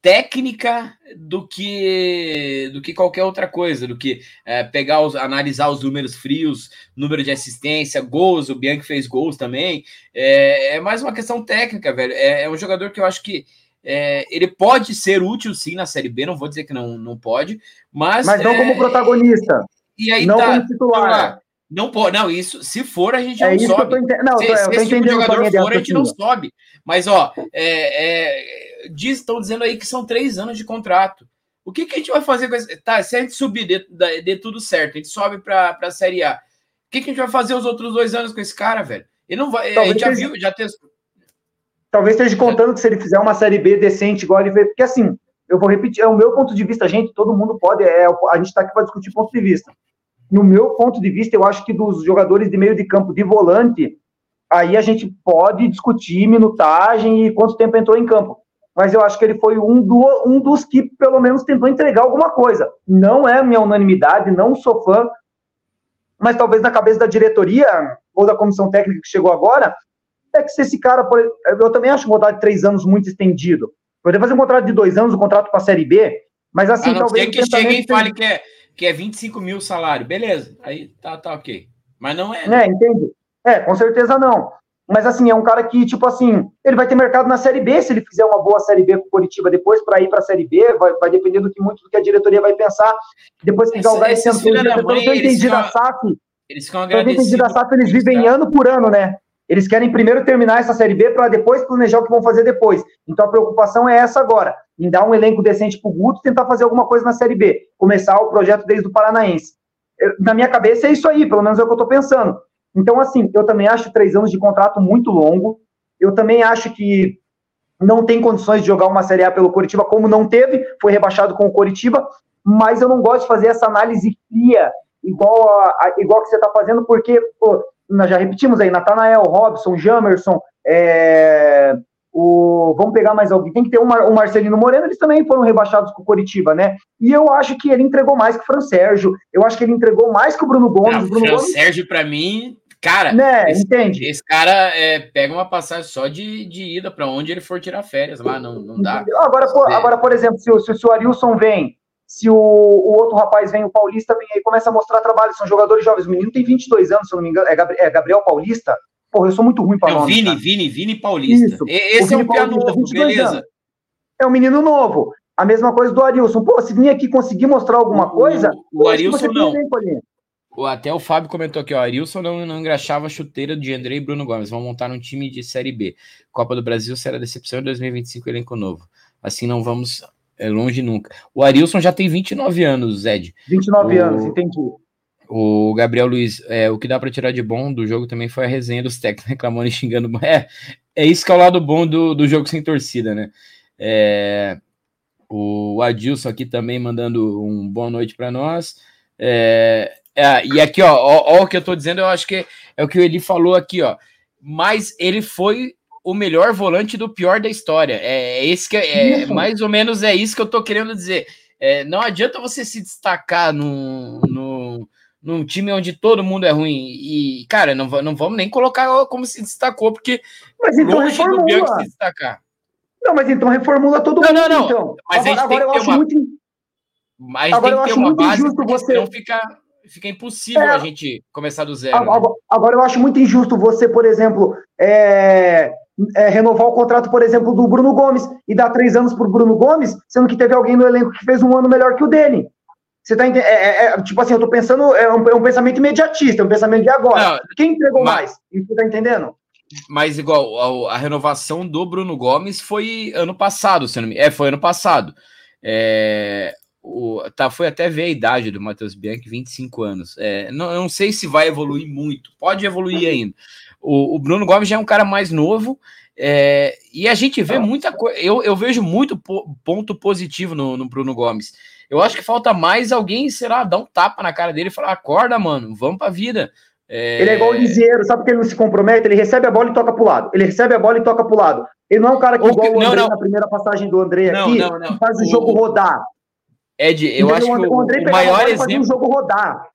técnica do que do que qualquer outra coisa, do que é, pegar os, analisar os números frios, número de assistência, gols, o Bianchi fez gols também. É, é mais uma questão técnica, velho. É, é um jogador que eu acho que é, ele pode ser útil sim na Série B, não vou dizer que não, não pode, mas. Mas não é, como protagonista. E aí não tá, como titular. Não pode, não, isso, se for, a gente é não sobe. Ente... Não, se, eu se esse tipo de jogador for, a gente não sobe. Mas, ó, é, é, diz, estão dizendo aí que são três anos de contrato. O que, que a gente vai fazer com esse. Tá, se a gente subir de tudo certo, a gente sobe para a Série A. O que, que a gente vai fazer os outros dois anos com esse cara, velho? Ele não vai. Talvez a gente já viu, já testou. Talvez esteja contando que se ele fizer uma série B decente, igual ele fez, porque assim, eu vou repetir, é o meu ponto de vista, gente, todo mundo pode, é, a gente está aqui para discutir ponto de vista. No meu ponto de vista, eu acho que dos jogadores de meio de campo de volante, aí a gente pode discutir minutagem e quanto tempo entrou em campo. Mas eu acho que ele foi um, do, um dos que, pelo menos, tentou entregar alguma coisa. Não é minha unanimidade, não sou fã, mas talvez na cabeça da diretoria ou da comissão técnica que chegou agora, é que se esse cara, eu também acho um contrato de três anos muito estendido. Poderia fazer um contrato de dois anos, um contrato para a Série B, mas assim, a talvez. que chegue e fale que é, que é 25 mil salário, beleza, aí tá, tá ok. Mas não é. Né? É, entende? É, com certeza não. Mas assim, é um cara que, tipo assim, ele vai ter mercado na Série B se ele fizer uma boa Série B com o Curitiba depois para ir para a Série B, vai, vai depender do que muito do que a diretoria vai pensar. Depois que galgar esse ano, eu entendi da SAF, eles ficam agradecidos. Eu entendi da SAF, eles vivem ano por ano, né? Eles querem primeiro terminar essa Série B para depois planejar o que vão fazer depois. Então a preocupação é essa agora, em dar um elenco decente para o Guto tentar fazer alguma coisa na Série B, começar o projeto desde o Paranaense. Eu, na minha cabeça é isso aí, pelo menos é o que eu estou pensando. Então, assim, eu também acho três anos de contrato muito longo. Eu também acho que não tem condições de jogar uma Série A pelo Coritiba, como não teve, foi rebaixado com o Coritiba, mas eu não gosto de fazer essa análise fria, igual, a, a, igual que você está fazendo, porque pô, nós já repetimos aí, Natanael, Robson, Jamerson, é, o, vamos pegar mais alguém, tem que ter o, Mar, o Marcelino Moreno, eles também foram rebaixados com o Coritiba, né? E eu acho que ele entregou mais que o Fran Sérgio, eu acho que ele entregou mais que o Bruno Gomes. Não, o Bruno Fran Gomes... Sérgio, para mim, cara, né, esse, entende? esse cara é, pega uma passagem só de, de ida para onde ele for tirar férias lá, não, não dá. Agora, por, agora, por exemplo, se, se, se o Arilson vem se o, o, outro rapaz vem, o Paulista, vem aí, começa a mostrar trabalho, são jogadores jovens. O menino tem 22 anos, se eu não me engano, é, Gabriel, é Gabriel Paulista. Porra, eu sou muito ruim para nome. Vini, cara. Vini, Vini Paulista. Isso. Esse é o piano novo, beleza. Anos. É um menino novo. A mesma coisa do Arilson. Pô, se vir aqui conseguir mostrar alguma coisa. O, o Arilson não. até o Fábio comentou aqui, ó. Arilson não, não engraxava a chuteira de André e Bruno Gomes. Vão montar um time de Série B. Copa do Brasil será decepção em 2025, elenco novo. Assim não vamos é longe nunca. O Arilson já tem 29 anos, Zed. 29 o... anos, entendi. O Gabriel Luiz, é, o que dá para tirar de bom do jogo também foi a resenha dos técnicos <laughs> reclamando e xingando. É, é isso que é o lado bom do, do jogo sem torcida, né? É, o Adilson aqui também mandando um boa noite para nós. É, é, e aqui, ó, ó, ó, o que eu tô dizendo, eu acho que é o que ele falou aqui, ó. Mas ele foi o melhor volante do pior da história. É, é esse que é, é mais ou menos é isso que eu tô querendo dizer. É, não adianta você se destacar no, no, num time onde todo mundo é ruim. E, cara, não, não vamos nem colocar como se destacou, porque mas então longe reformula. do Bianchi se destacar. Não, mas então reformula todo não, mundo. Não, não, então. Mas agora, agora eu acho uma... muito. Mas agora tem que ter uma base, você... não fica, fica impossível é... a gente começar do zero. Agora, né? agora, eu acho muito injusto você, por exemplo, é... É, renovar o contrato, por exemplo, do Bruno Gomes e dar três anos para o Bruno Gomes, sendo que teve alguém no elenco que fez um ano melhor que o dele. Você tá entendendo? É, é, é, tipo assim, eu tô pensando, é um, é um, pensamento imediatista, é um pensamento de agora. Não, Quem entregou mas, mais? Você tá entendendo? Mas igual, a, a, renovação do Bruno Gomes foi ano passado, se não me... É, foi ano passado. É, o, tá, foi até ver a idade do Matheus Bianchi, 25 anos. É, não, não sei se vai evoluir muito, pode evoluir ainda. O, o Bruno Gomes já é um cara mais novo, é, e a gente vê muita coisa. Eu, eu vejo muito po ponto positivo no, no Bruno Gomes. Eu acho que falta mais alguém, sei lá, dar um tapa na cara dele e falar: acorda, mano, vamos pra vida. É... Ele é igual o Lisieiro, sabe que ele não se compromete? Ele recebe a bola e toca pro lado. Ele recebe a bola e toca pro lado. Ele não é um cara que, igual o André não. na primeira passagem do André não, aqui, não, faz o, o jogo rodar. Ed, eu acho que o, o, o maior exemplo. O jogo rodar.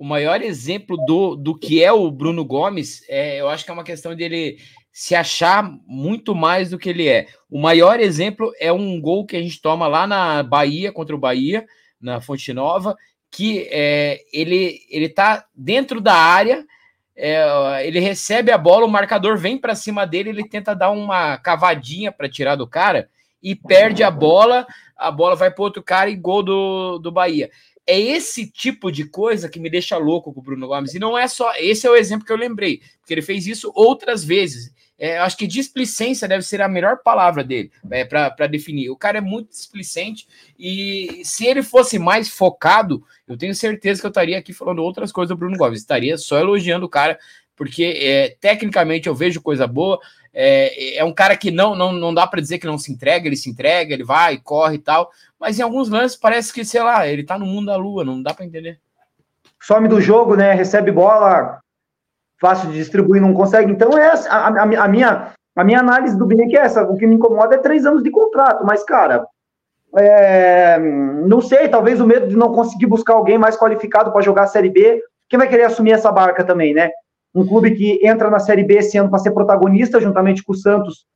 O maior exemplo do, do que é o Bruno Gomes, é, eu acho que é uma questão dele se achar muito mais do que ele é. O maior exemplo é um gol que a gente toma lá na Bahia contra o Bahia, na Fonte Nova, que é, ele ele tá dentro da área, é, ele recebe a bola, o marcador vem para cima dele, ele tenta dar uma cavadinha para tirar do cara e perde a bola, a bola vai para outro cara e gol do, do Bahia. É esse tipo de coisa que me deixa louco com o Bruno Gomes. E não é só. Esse é o exemplo que eu lembrei, porque ele fez isso outras vezes. É, acho que displicência deve ser a melhor palavra dele é, para definir. O cara é muito displicente e se ele fosse mais focado, eu tenho certeza que eu estaria aqui falando outras coisas do Bruno Gomes. Estaria só elogiando o cara, porque é, tecnicamente eu vejo coisa boa. É, é um cara que não, não, não dá para dizer que não se entrega, ele se entrega, ele vai, corre e tal. Mas em alguns lances parece que, sei lá, ele tá no mundo da lua, não dá para entender. Some do jogo, né? Recebe bola, fácil de distribuir, não consegue. Então, é a, a, a, minha, a minha análise do Binek é essa. O que me incomoda é três anos de contrato, mas, cara, é, não sei, talvez o medo de não conseguir buscar alguém mais qualificado para jogar a Série B. Quem vai querer assumir essa barca também, né? Um clube que entra na Série B esse ano para ser protagonista, juntamente com o Santos,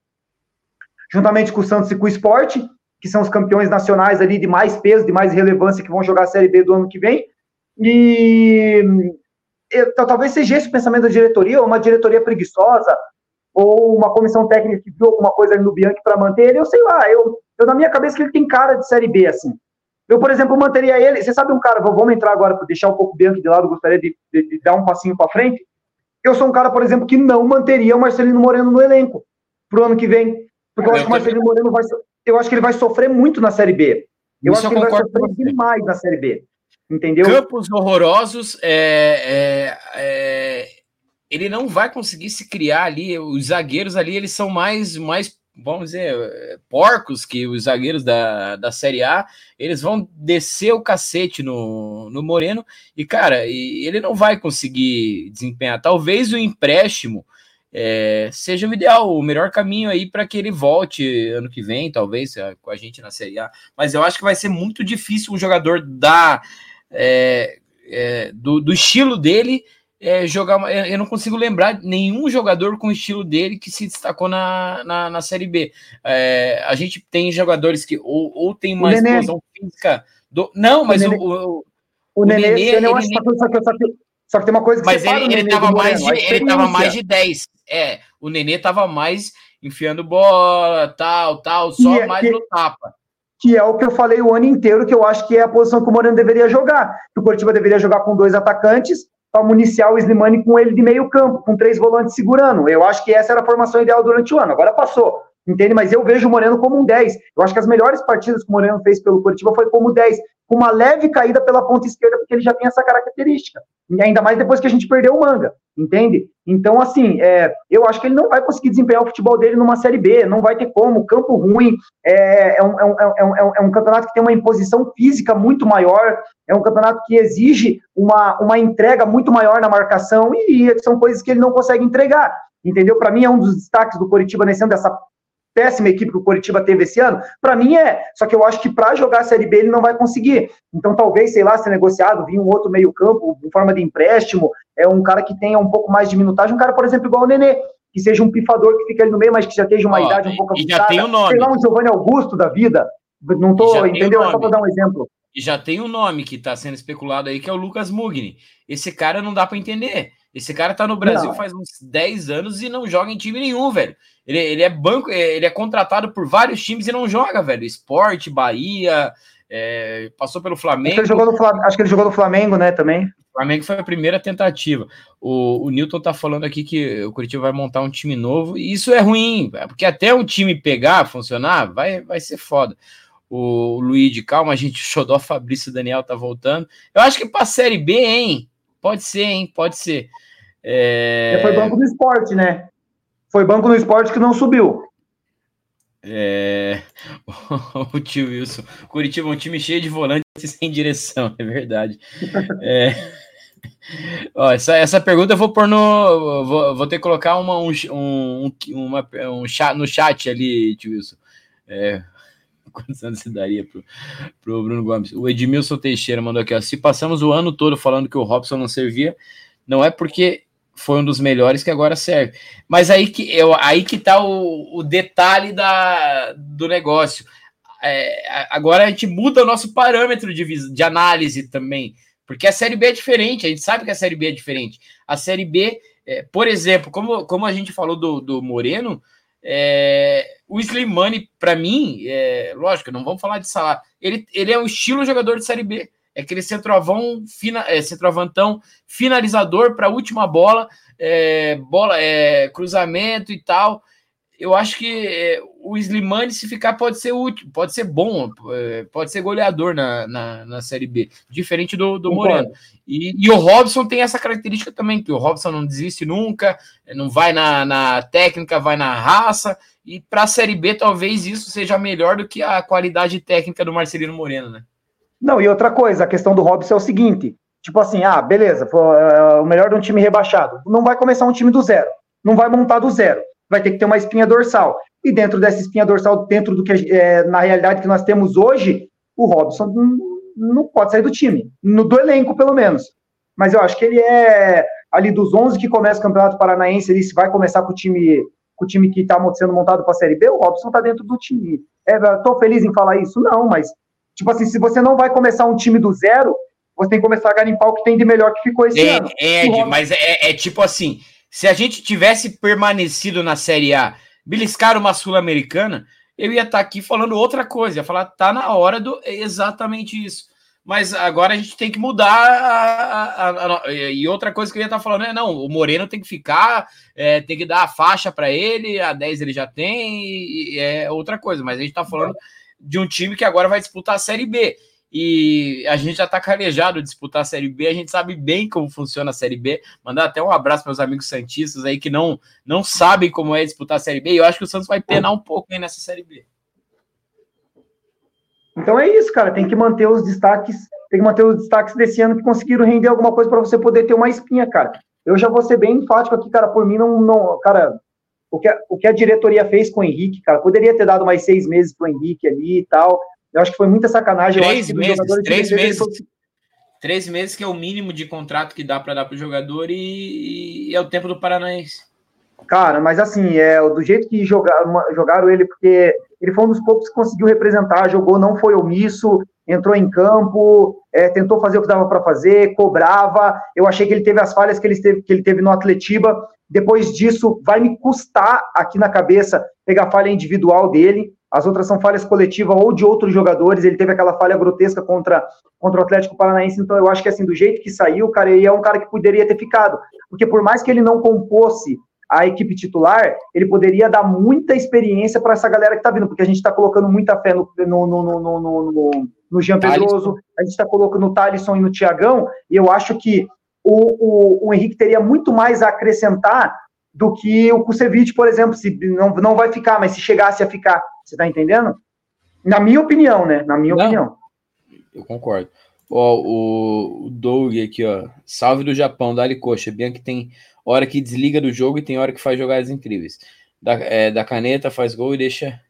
juntamente com o Santos e com o Esporte, que são os campeões nacionais ali de mais peso, de mais relevância, que vão jogar a Série B do ano que vem. E talvez seja esse o pensamento da diretoria, ou uma diretoria preguiçosa, ou uma comissão técnica que viu alguma coisa no Bianchi para manter ele, eu sei lá, eu, eu na minha cabeça que ele tem cara de Série B, assim. Eu, por exemplo, manteria ele, você sabe um cara, vamos entrar agora para deixar um pouco o Bianchi de lado, gostaria de, de, de dar um passinho para frente, eu sou um cara, por exemplo, que não manteria o Marcelino Moreno no elenco pro ano que vem, porque eu, eu acho que o Marcelino Moreno vai, eu acho que ele vai sofrer muito na Série B. Eu Isso acho que ele vai sofrer demais na Série B. Entendeu? Campos horrorosos, é, é, é, ele não vai conseguir se criar ali. Os zagueiros ali, eles são mais, mais vamos dizer, porcos que os zagueiros da, da Série A. Eles vão descer o cacete no, no Moreno e, cara, e ele não vai conseguir desempenhar. Talvez o empréstimo é, seja o ideal, o melhor caminho aí para que ele volte ano que vem, talvez, com a gente na Série A. Mas eu acho que vai ser muito difícil um jogador da é, é, do, do, estilo dele é, jogar. Eu não consigo lembrar nenhum jogador com o estilo dele que se destacou na, na, na Série B. É, a gente tem jogadores que ou, ou tem mais explosão física. Do, não, mas o, Nenê, o, o, o Nenê, Nenê ele, ele, só, que, que tem uma coisa que Mas ele, ele tava mais de, ele tava mais de 10. É, o Nenê tava mais enfiando bola, tal, tal, só é mais no tapa que é o que eu falei o ano inteiro, que eu acho que é a posição que o Moreno deveria jogar. Que o Coritiba deveria jogar com dois atacantes, para municiar o Slimani com ele de meio campo, com três volantes segurando. Eu acho que essa era a formação ideal durante o ano. Agora passou, entende? Mas eu vejo o Moreno como um 10. Eu acho que as melhores partidas que o Moreno fez pelo Coritiba foi como 10. Com uma leve caída pela ponta esquerda, porque ele já tem essa característica. E ainda mais depois que a gente perdeu o manga, entende? Então, assim, é, eu acho que ele não vai conseguir desempenhar o futebol dele numa Série B, não vai ter como. Campo ruim é, é, um, é, um, é, um, é um campeonato que tem uma imposição física muito maior, é um campeonato que exige uma, uma entrega muito maior na marcação e são coisas que ele não consegue entregar. Entendeu? Para mim é um dos destaques do Coritiba nesse ano dessa péssima equipe que o Coritiba teve esse ano? Para mim é. Só que eu acho que para jogar a Série B ele não vai conseguir. Então talvez, sei lá, ser negociado, vir um outro meio-campo em forma de empréstimo, é um cara que tenha um pouco mais de minutagem, um cara, por exemplo, igual o Nenê, que seja um pifador que fica ali no meio, mas que já esteja uma Ó, idade um pouco avançada. E já tem o nome. Sei lá, um Giovanni Augusto da vida. Não tô, entendeu? É só para dar um exemplo. E já tem um nome que está sendo especulado aí, que é o Lucas Mugni. Esse cara não dá para entender. Esse cara tá no Brasil não. faz uns 10 anos e não joga em time nenhum, velho. Ele, ele é banco, é, ele é contratado por vários times e não joga, velho. Esporte, Bahia, é, passou pelo Flamengo. Acho que, no, acho que, ele jogou no Flamengo, né, também. O Flamengo foi a primeira tentativa. O, o Newton tá falando aqui que o Curitiba vai montar um time novo, e isso é ruim, porque até um time pegar, funcionar, vai, vai ser foda. O Luiz de calma, a gente, o Xodó Fabrício Daniel tá voltando. Eu acho que pra Série B, hein? Pode ser, hein? Pode ser. É... Foi banco no esporte, né? Foi banco no esporte que não subiu. É... <laughs> o tio Wilson. Curitiba é um time cheio de volantes <laughs> sem direção, é verdade. é... <laughs> Ó, essa, essa pergunta eu vou pôr no. Vou, vou ter que colocar uma, um, um, uma, um chat, no chat ali, tio Wilson. É, quantos anos você daria pro, pro Bruno Gomes? O Edmilson Teixeira mandou aqui, ó. Se passamos o ano todo falando que o Robson não servia, não é porque foi um dos melhores que agora serve. Mas aí que, eu, aí que tá o, o detalhe da, do negócio. É, agora a gente muda o nosso parâmetro de, de análise também, porque a Série B é diferente, a gente sabe que a Série B é diferente. A Série B, é, por exemplo, como, como a gente falou do, do Moreno, é, o Slimani, para mim, é, lógico, não vamos falar de salário, ele, ele é um estilo jogador de Série B é aquele centroavão, fina, é, centroavantão finalizador para a última bola, é, bola, é, cruzamento e tal. Eu acho que é, o Slimani, se ficar, pode ser útil, pode ser bom, é, pode ser goleador na, na, na Série B, diferente do, do Moreno. E, e, o Robson tem essa característica também, que o Robson não desiste nunca, não vai na, na técnica, vai na raça, e para a Série B talvez isso seja melhor do que a qualidade técnica do Marcelino Moreno, né? Não, e outra coisa, a questão do Robson é o seguinte: tipo assim, ah, beleza, foi, uh, o melhor de um time rebaixado. Não vai começar um time do zero, não vai montar do zero, vai ter que ter uma espinha dorsal. E dentro dessa espinha dorsal, dentro do que é, na realidade que nós temos hoje, o Robson não, não pode sair do time, no, do elenco pelo menos. Mas eu acho que ele é ali dos 11 que começa o Campeonato Paranaense, ele vai começar com o time com o time que está sendo montado para a Série B, o Robson está dentro do time. Estou é, feliz em falar isso? Não, mas Tipo assim, se você não vai começar um time do zero, você tem que começar a garimpar o que tem de melhor que ficou esse é, ano. É, Ed, mas é, é, tipo assim, se a gente tivesse permanecido na Série A, beliscar uma Sul-Americana, eu ia estar tá aqui falando outra coisa, ia falar, tá na hora do exatamente isso. Mas agora a gente tem que mudar a, a, a, e outra coisa que eu ia estar tá falando é não, o Moreno tem que ficar, é, tem que dar a faixa para ele, a 10 ele já tem, e, é outra coisa, mas a gente está falando de um time que agora vai disputar a Série B. E a gente já está calejado de disputar a Série B, a gente sabe bem como funciona a Série B. Mandar até um abraço para meus amigos Santistas aí que não, não sabem como é disputar a Série B. E eu acho que o Santos vai penar um pouco aí nessa Série B. Então é isso, cara. Tem que manter os destaques, tem que manter os destaques desse ano que conseguiram render alguma coisa para você poder ter uma espinha, cara. Eu já vou ser bem enfático aqui, cara. Por mim, não, não cara, o que, a, o que a diretoria fez com o Henrique, cara, poderia ter dado mais seis meses pro Henrique ali e tal. Eu acho que foi muita sacanagem. Três meses, três meses. Três meses que é o mínimo de contrato que dá para dar pro jogador e, e, é o tempo do Paranaense. Cara, mas assim, é do jeito que jogaram, jogaram ele, porque ele foi um dos poucos que conseguiu representar, jogou, não foi omisso, entrou em campo, é, tentou fazer o que dava para fazer, cobrava. Eu achei que ele teve as falhas que ele teve, que ele teve no Atletiba, depois disso, vai me custar aqui na cabeça pegar falha individual dele. As outras são falhas coletivas ou de outros jogadores. Ele teve aquela falha grotesca contra, contra o Atlético Paranaense. Então, eu acho que, assim, do jeito que saiu, cara, ele é um cara que poderia ter ficado. Porque, por mais que ele não composse a equipe titular, ele poderia dar muita experiência para essa galera que está vindo. Porque a gente está colocando muita fé no, no, no, no no Jean Pedroso, a gente está colocando no Thalisson e no Tiagão, e eu acho que o, o, o Henrique teria muito mais a acrescentar do que o Kusevich, por exemplo, se não, não vai ficar, mas se chegasse a ficar, você tá entendendo? Na minha opinião, né? Na minha não, opinião. Eu concordo. Ó, o, Doug aqui, ó. Salve do Japão, Dali Coxa. Bianchi tem hora que desliga do jogo e tem hora que faz jogadas incríveis. Da, é, da caneta, faz gol e deixa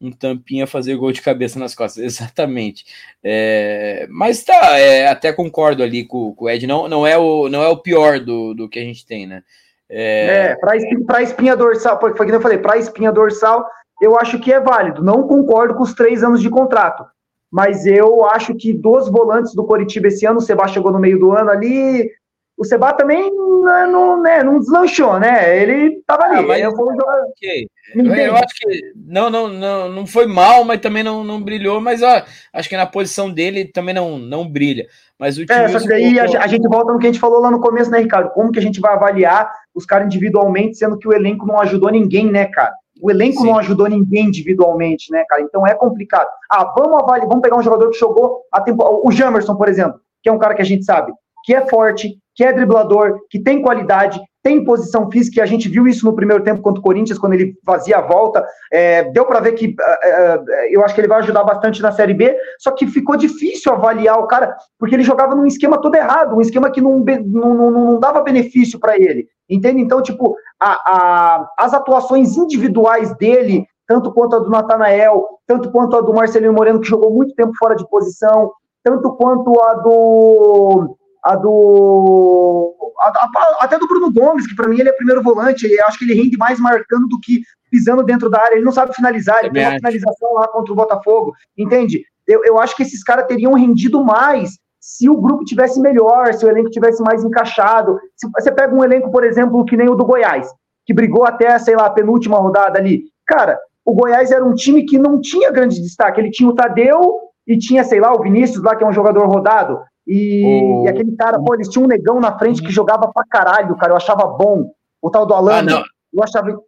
um tampinha fazer gol de cabeça nas costas. <laughs> Exatamente. É, mas tá, é, até concordo ali com, com, o Ed. Não, não, é o, não é o pior do, do que a gente tem, né? É, é para espinha, espinha dorsal, foi que eu falei, para espinha dorsal, eu acho que é válido. Não concordo com os três anos de contrato. Mas eu acho que dos volantes do Coritiba esse ano, o Seba chegou no meio do ano ali. O Seba também não, né, não deslanchou, né? Ele tava ali. Ah, mas eu, vou jogar... okay. eu acho que não, não, não, não foi mal, mas também não, não brilhou. Mas ó, acho que na posição dele também não, não brilha. Mas o time. É, só que daí a, gente volta no que a gente falou lá no começo, né, Ricardo? Como que a gente vai avaliar os caras individualmente, sendo que o elenco não ajudou ninguém, né, cara? O elenco Sim. não ajudou ninguém individualmente, né, cara? Então é complicado. Ah, vamos avaliar, vamos pegar um jogador que jogou a tempo, o Jamerson, por exemplo, que é um cara que a gente sabe que é forte, que é driblador, que tem qualidade, tem posição física, e a gente viu isso no primeiro tempo contra o Corinthians, quando ele fazia a volta. É, deu para ver que é, eu acho que ele vai ajudar bastante na Série B, só que ficou difícil avaliar o cara, porque ele jogava num esquema todo errado, um esquema que não, não, não, não dava benefício para ele. Entende? Então, tipo, a, a, as atuações individuais dele, tanto quanto a do Natanael, tanto quanto a do Marcelino Moreno, que jogou muito tempo fora de posição, tanto quanto a do. A do. A, até do Bruno Gomes, que para mim ele é primeiro volante, eu acho que ele rende mais marcando do que pisando dentro da área. Ele não sabe finalizar, ele tem uma finalização lá contra o Botafogo, entende? Eu, eu acho que esses caras teriam rendido mais se o grupo tivesse melhor, se o elenco tivesse mais encaixado. Se você pega um elenco, por exemplo, que nem o do Goiás, que brigou até, sei lá, a penúltima rodada ali. Cara, o Goiás era um time que não tinha grande destaque. Ele tinha o Tadeu e tinha, sei lá, o Vinícius lá, que é um jogador rodado. E, o... e aquele cara, pô, eles tinham um negão na frente que jogava pra caralho, cara. Eu achava bom. O tal do Alano. Ah, eu achava.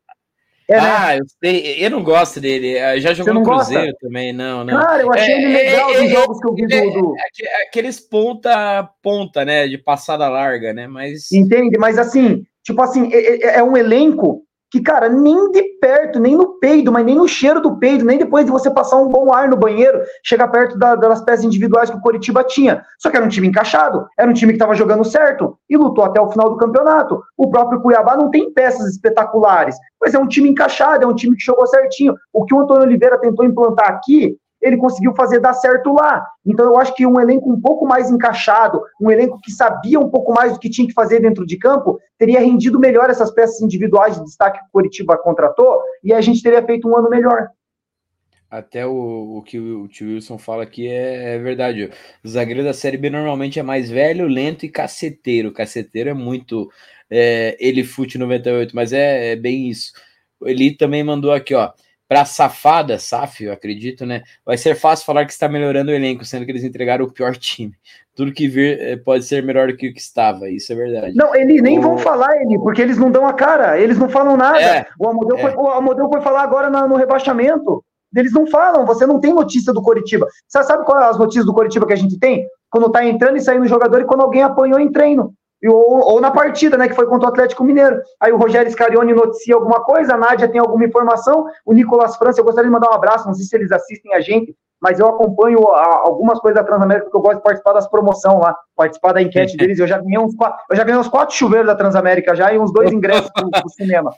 É, né? ah, eu, sei, eu não gosto dele. Já jogou no Cruzeiro gosta? também, não, não. Cara, eu achei é, ele legal é, nos jogos que eu vi do, do. Aqueles ponta ponta, né? De passada larga, né? Mas. Entende? Mas assim, tipo assim, é, é um elenco que, cara, nem de perto, nem no peido, mas nem no cheiro do peido, nem depois de você passar um bom ar no banheiro, chega perto da, das peças individuais que o Coritiba tinha. Só que era um time encaixado, era um time que estava jogando certo e lutou até o final do campeonato. O próprio Cuiabá não tem peças espetaculares, mas é um time encaixado, é um time que jogou certinho. O que o Antônio Oliveira tentou implantar aqui ele conseguiu fazer dar certo lá. Então eu acho que um elenco um pouco mais encaixado, um elenco que sabia um pouco mais do que tinha que fazer dentro de campo, teria rendido melhor essas peças individuais de destaque que o Curitiba contratou e a gente teria feito um ano melhor. Até o, o que o tio Wilson fala aqui é, é, verdade. O zagueiro da Série B normalmente é mais velho, lento e caceteiro. Caceteiro é muito é, ele fute 98, mas é, é bem isso. Ele também mandou aqui, ó para safada, SAF, eu acredito, né? Vai ser fácil falar que está melhorando o elenco, sendo que eles entregaram o pior <laughs> time. Tudo que vir eh, pode ser melhor do que o que estava, isso é verdade. Não, eles nem o... vão falar, ele, porque eles não dão a cara, eles não falam nada. É, o, Amodeu é. foi, o Amodeu foi falar agora na, no rebaixamento. Eles não falam, você não tem notícia do Coritiba. Você sabe qual é as notícias do Coritiba que a gente tem? Quando tá entrando e saindo jogador e quando alguém apanhou em treino. Ou, ou, na partida, né, que foi contra o Atlético Mineiro. Aí o Rogério Scarione noticia alguma coisa, a Nádia tem alguma informação, o Nicolas França, eu gostaria de mandar um abraço, não sei se eles assistem a gente, mas eu acompanho a, algumas coisas da Transamérica, porque eu gosto de participar das promoções lá, participar da enquete <laughs> deles, eu já ganhei uns quatro, eu já ganhei uns quatro chuveiros da Transamérica já e uns dois ingressos pro, pro cinema.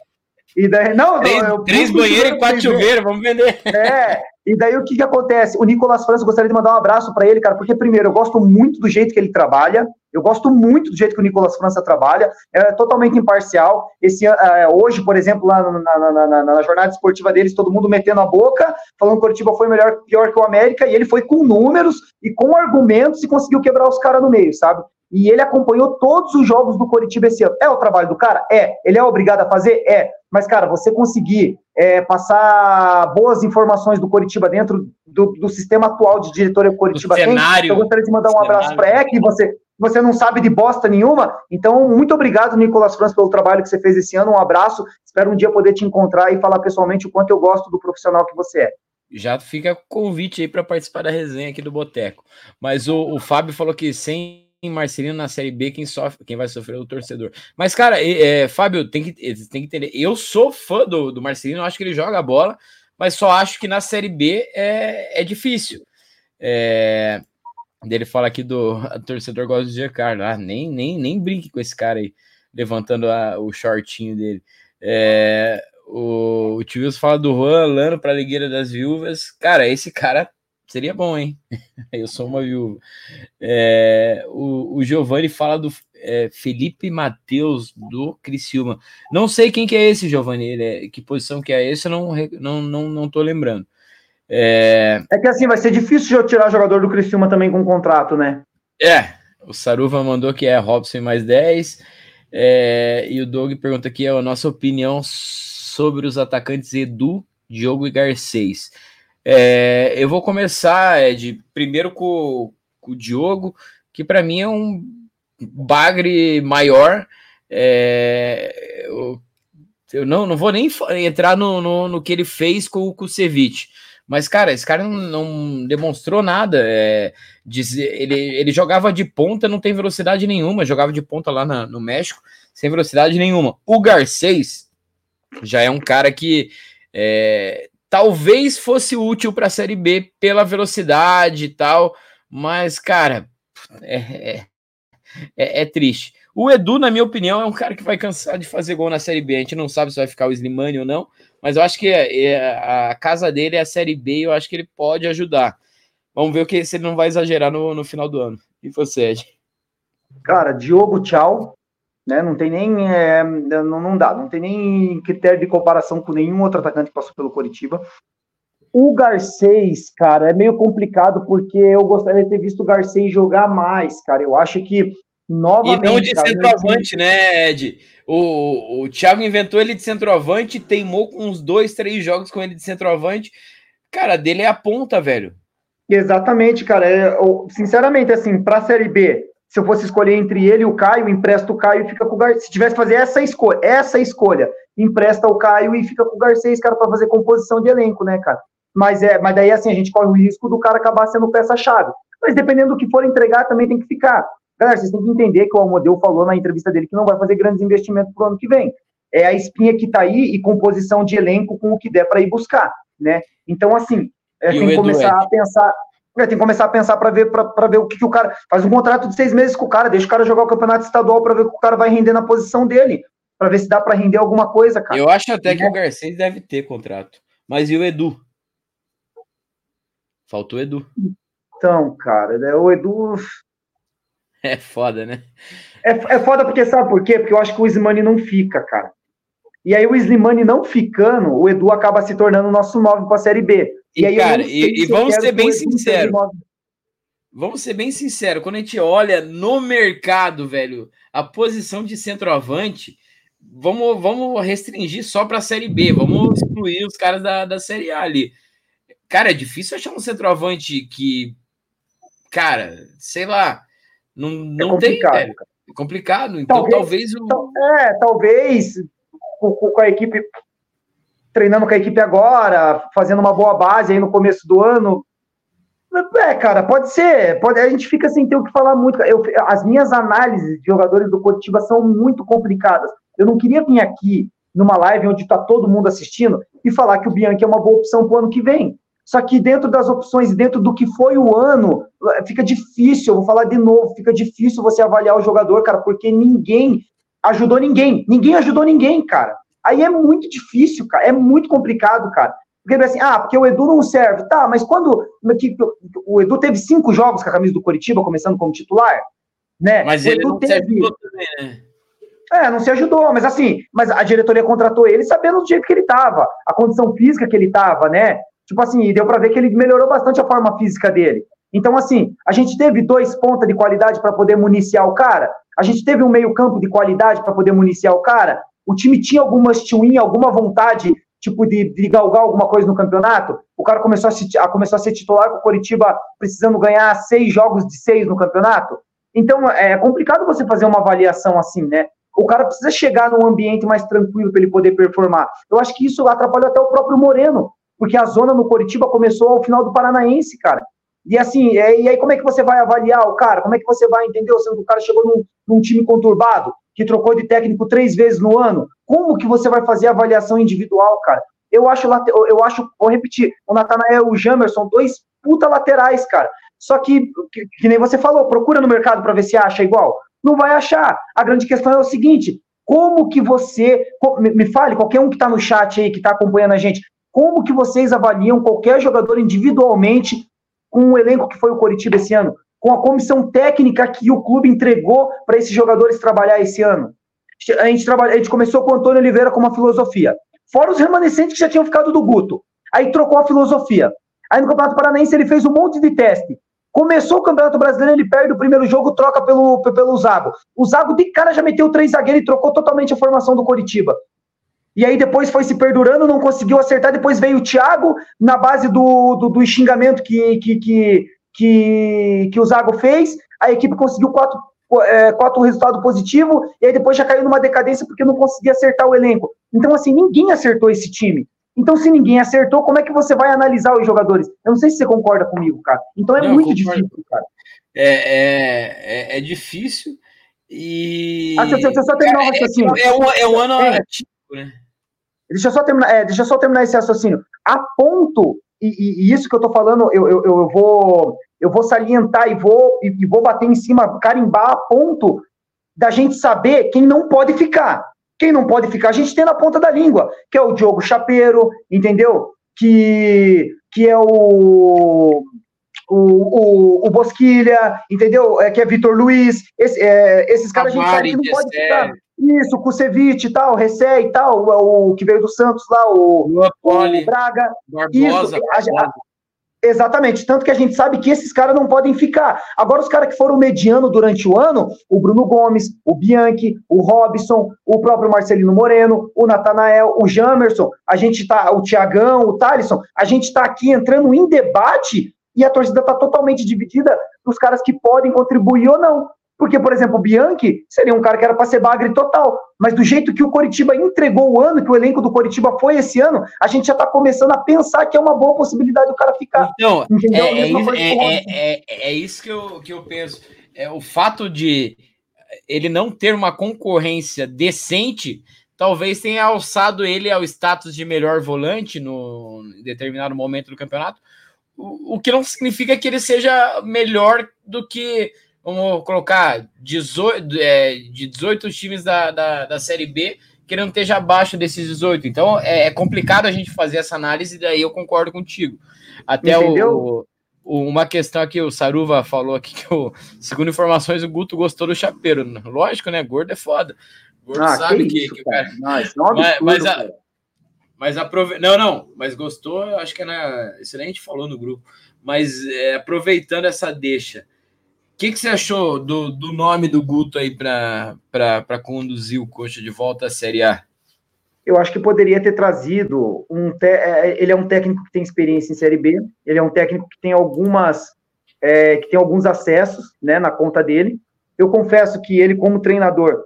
E daí, não, três, eu, três banheiros e quatro chuveiros, vamos vender. É, e daí o que, que acontece? O Nicolas França, gostaria de mandar um abraço para ele, cara, porque primeiro, eu gosto muito do jeito que ele trabalha, eu gosto muito do jeito que o Nicolas França trabalha, é totalmente imparcial. Esse, é, hoje, por exemplo, lá na, na, na, na, jornada esportiva deles, todo mundo metendo a boca, falando que o Curitiba foi melhor, pior que o América, e ele foi com números e com argumentos e conseguiu quebrar os caras no meio, sabe? E ele acompanhou todos os jogos do Coritiba esse ano. É o trabalho do cara? É. Ele é obrigado a fazer? É. Mas, cara, você conseguir é, passar boas informações do Coritiba dentro do, do sistema atual de diretoria Coritiba tem, eu gostaria de mandar um abraço para Eck, você você não sabe de bosta nenhuma. Então, muito obrigado, Nicolas Franz, pelo trabalho que você fez esse ano. Um abraço. Espero um dia poder te encontrar e falar pessoalmente o quanto eu gosto do profissional que você é. já fica convite aí para participar da resenha aqui do Boteco. Mas o, o Fábio falou que sem Marcelino na Série B, quem sofre, quem vai sofrer é o torcedor. Mas, cara, é, Fábio, tem que, tem que entender. Eu sou fã do, do Marcelino, acho que ele joga a bola, mas só acho que na Série B é, é difícil. É, ele fala aqui do <laughs> torcedor gosta de Giancarlo. Ah, nem, nem, nem brinque com esse cara aí, levantando a, o shortinho dele. É, o, o tio fala do Juan Lano para a Ligueira das Viúvas. Cara, esse cara seria bom, hein? <laughs> Eu sou uma viúva. É, o, o Giovanni fala do é, Felipe Matheus do Criciúma. Não sei quem que é esse, Giovanni. Ele é, que posição que é esse? Eu não, não, não, não tô lembrando. É... é que assim, vai ser difícil de eu tirar jogador do Criciúma também com contrato, né? É, o Saruva mandou que é Robson mais 10. É, e o Doug pergunta aqui a nossa opinião sobre os atacantes Edu, Diogo e Garcês. É, eu vou começar, Ed, primeiro com, com o Diogo, que para mim é um bagre maior. É, eu, eu, não, não vou nem entrar no, no, no que ele fez com, com o Ceviche. Mas, cara, esse cara não, não demonstrou nada. É, ele, ele jogava de ponta, não tem velocidade nenhuma. Jogava de ponta lá na, no México, sem velocidade nenhuma. O Garcês, já é um cara que é, talvez fosse útil para a Série B pela velocidade e tal, mas, cara, é, é, é, é, triste. O Edu, na minha opinião, é um cara que vai cansar de fazer gol na Série B. A gente não sabe se vai ficar o Slimani ou não, mas eu acho que é, é, a casa dele é a Série B e eu acho que ele pode ajudar. Vamos ver o que se ele não vai exagerar no, no final do ano. E você, Ed? Cara, Diogo, tchau né? Não tem nem é, não, não dá, não tem nem critério de comparação com nenhum outro atacante que passou pelo Coritiba. O Garcês, cara, é meio complicado porque eu gostaria de ter visto o Garcês jogar mais, cara. Eu acho que novamente. E não de cara, centroavante, né, Ed? O, o Thiago inventou ele de centroavante, teimou com uns dois, três jogos com ele de centroavante. Cara, dele é a ponta, velho. Exatamente, cara. É, sinceramente, assim, para a Série B, se eu fosse escolher entre ele e o Caio, empresta o Caio e fica com o Garcês. Se tivesse que fazer essa escolha, essa escolha, empresta o Caio e fica com o Garcês, cara, para fazer composição de elenco, né, cara? Mas, é, mas daí, assim, a gente corre o risco do cara acabar sendo peça-chave. Mas dependendo do que for entregar, também tem que ficar. Galera, vocês têm que entender que o Almodeu falou na entrevista dele que não vai fazer grandes investimentos pro ano que vem. É a espinha que tá aí e composição de elenco com o que der para ir buscar, né? Então, assim, é, tem que começar a pensar tem que começar a pensar para ver, pra, ver o que, que, o cara. Faz um contrato de seis meses com o cara, deixa o cara jogar o campeonato estadual para ver o que o cara vai render na posição dele. para ver se dá para render alguma coisa, cara. Eu acho até que o Garcês deve ter contrato. Mas e o Edu? Faltou o Edu. Então, cara, né, o Edu. <laughs> É foda, né? É, é foda porque sabe por quê? Porque eu acho que o Ismani não fica, cara. E aí o Slimani não ficando, o Edu acaba se tornando o nosso 9 para a Série B. E, e cara, e, e vamos ser bem sinceros. Vamos ser bem sinceros, quando a gente olha no mercado, velho, a posição de centroavante, vamos, vamos restringir só para a Série B, vamos excluir os caras da, da Série A ali. Cara, é difícil achar um centroavante que, cara, sei lá, não, não é tem. Velho. É complicado. Então talvez, talvez o... É, talvez com, com a equipe treinando com a equipe agora, fazendo uma boa base aí no começo do ano. É, cara, pode ser. Pode, a gente fica sem ter o que falar muito. Eu, as minhas análises de jogadores do Curitiba são muito complicadas. Eu não queria vir aqui numa live onde está todo mundo assistindo e falar que o Bianchi é uma boa opção para o ano que vem. Só que dentro das opções, dentro do que foi o ano, fica difícil, eu vou falar de novo, fica difícil você avaliar o jogador, cara, porque ninguém ajudou ninguém. Ninguém ajudou ninguém, cara. Aí é muito difícil, cara. É muito complicado, cara. Porque assim, ah, porque o Edu não serve. Tá, mas quando. O Edu teve cinco jogos com a camisa do Curitiba, começando como titular, né? Mas o ele Edu não teve... se ajudou também, né? É, não se ajudou, mas assim, mas a diretoria contratou ele sabendo do jeito que ele tava, a condição física que ele tava, né? Tipo assim, deu para ver que ele melhorou bastante a forma física dele. Então, assim, a gente teve dois pontas de qualidade para poder municiar o cara. A gente teve um meio-campo de qualidade para poder municiar o cara. O time tinha alguma stewin, alguma vontade, tipo, de, de galgar alguma coisa no campeonato. O cara começou a, se, a, começou a ser titular com o Coritiba precisando ganhar seis jogos de seis no campeonato. Então, é complicado você fazer uma avaliação assim, né? O cara precisa chegar num ambiente mais tranquilo para ele poder performar. Eu acho que isso atrapalhou até o próprio Moreno. porque a zona no Coritiba começou ao final do Paranaense, cara. E assim, é, e aí como é que você vai avaliar o cara? Como é que você vai, entender? Sendo que o cara chegou num, num time conturbado, que trocou de técnico três vezes no ano, como que você vai fazer a avaliação individual, cara? Eu acho, eu acho, vou repetir, o Natanael e o Jamerson, dois puta laterais, cara. Só que, que, que nem você falou, procura no mercado para ver se acha igual. Não vai achar. A grande questão é o seguinte: como que você. Me fale, qualquer um que está no chat aí, que está acompanhando a gente, como que vocês avaliam qualquer jogador individualmente com o elenco que foi o Coritiba esse ano? Com a comissão técnica que o clube entregou para esses jogadores trabalhar esse ano? A gente, trabalha, a gente começou com o Antônio Oliveira com uma filosofia. Fora os remanescentes que já tinham ficado do Guto. Aí trocou a filosofia. Aí no Campeonato Paranaense ele fez um monte de teste. Começou o Campeonato Brasileiro, ele perde o primeiro jogo, troca pelo, pelo Zago. O Zago de cara já meteu três zagueiros e trocou totalmente a formação do Coritiba. E aí depois foi se perdurando, não conseguiu acertar. Depois veio o Thiago, na base do, do, do xingamento que, que, que, que, que o Zago fez. A equipe conseguiu quatro, é, quatro resultados positivos, e aí depois já caiu numa decadência porque não conseguia acertar o elenco. Então, assim, ninguém acertou esse time. Então, se ninguém acertou, como é que você vai analisar os jogadores? Eu não sei se você concorda comigo, cara. Então é não, muito difícil, cara. É, é, é, é difícil e. Ah, deixa, eu só terminar o é, raciocínio. É, um, é um ano é. atípico, né? Deixa eu só terminar, é, deixa eu só terminar esse raciocínio. A ponto, e, e, isso que eu tô falando, eu, eu, eu, vou eu vou salientar e vou, e, e vou bater em cima, carimbar a ponto da gente saber quem não pode ficar. Quem não pode ficar, a gente tem na ponta da língua, que é o Diogo Chapeiro, entendeu? Que, que é o, o, o, o Bosquilha, entendeu? É, que é Vitor Luiz. Esse, é, esses caras a gente sabe que não pode ficar. Isso, Kusevich e tal, Recé e tal, o, o, que veio do Santos lá, o, o Braga. Barbosa, isso, a, a, Exatamente, tanto que a gente sabe que esses caras não podem ficar. Agora, os caras que foram mediano durante o ano, o Bruno Gomes, o Bianchi, o Robson, o próprio Marcelino Moreno, o Natanael, o Jamerson, a gente tá, o Tiagão, o Thalisson, a gente está aqui entrando em debate e a torcida está totalmente dividida dos caras que podem contribuir ou não. Porque, por exemplo, o Bianchi seria um cara que era para ser bagre total. Mas do jeito que o Coritiba entregou o ano, que o elenco do Coritiba foi esse ano, a gente já está começando a pensar que é uma boa possibilidade do cara ficar. Então, é, é, é, é, isso que eu, que eu penso. É o fato de ele não ter uma concorrência decente, talvez tenha alçado ele ao status de melhor volante no em determinado momento do campeonato, o, o que não significa que ele seja melhor do que vamos colocar 18, é, de 18 times da, da, da Série B que não esteja abaixo desses 18. Então é, é, complicado a gente fazer essa análise, daí eu concordo contigo. Até o, o, uma questão aqui, o Saruva falou aqui que, o, segundo informações, o Guto gostou do chapeiro. Lógico, né? Gordo é foda. Gordo ah, sabe que, isso, que, que cara. Não, é mas, mas, a, mas aprove... Não, não, mas gostou, acho que é na... excelente falou no grupo. Mas é, aproveitando essa deixa, que, que você achou do, do nome do Guto aí para conduzir o Coxa de volta à Série A? Eu acho que poderia ter trazido um. Te... É, ele é um técnico que tem experiência em Série B, ele é um técnico que tem algumas. É, que tem alguns acessos né, na conta dele. Eu confesso que ele, como treinador,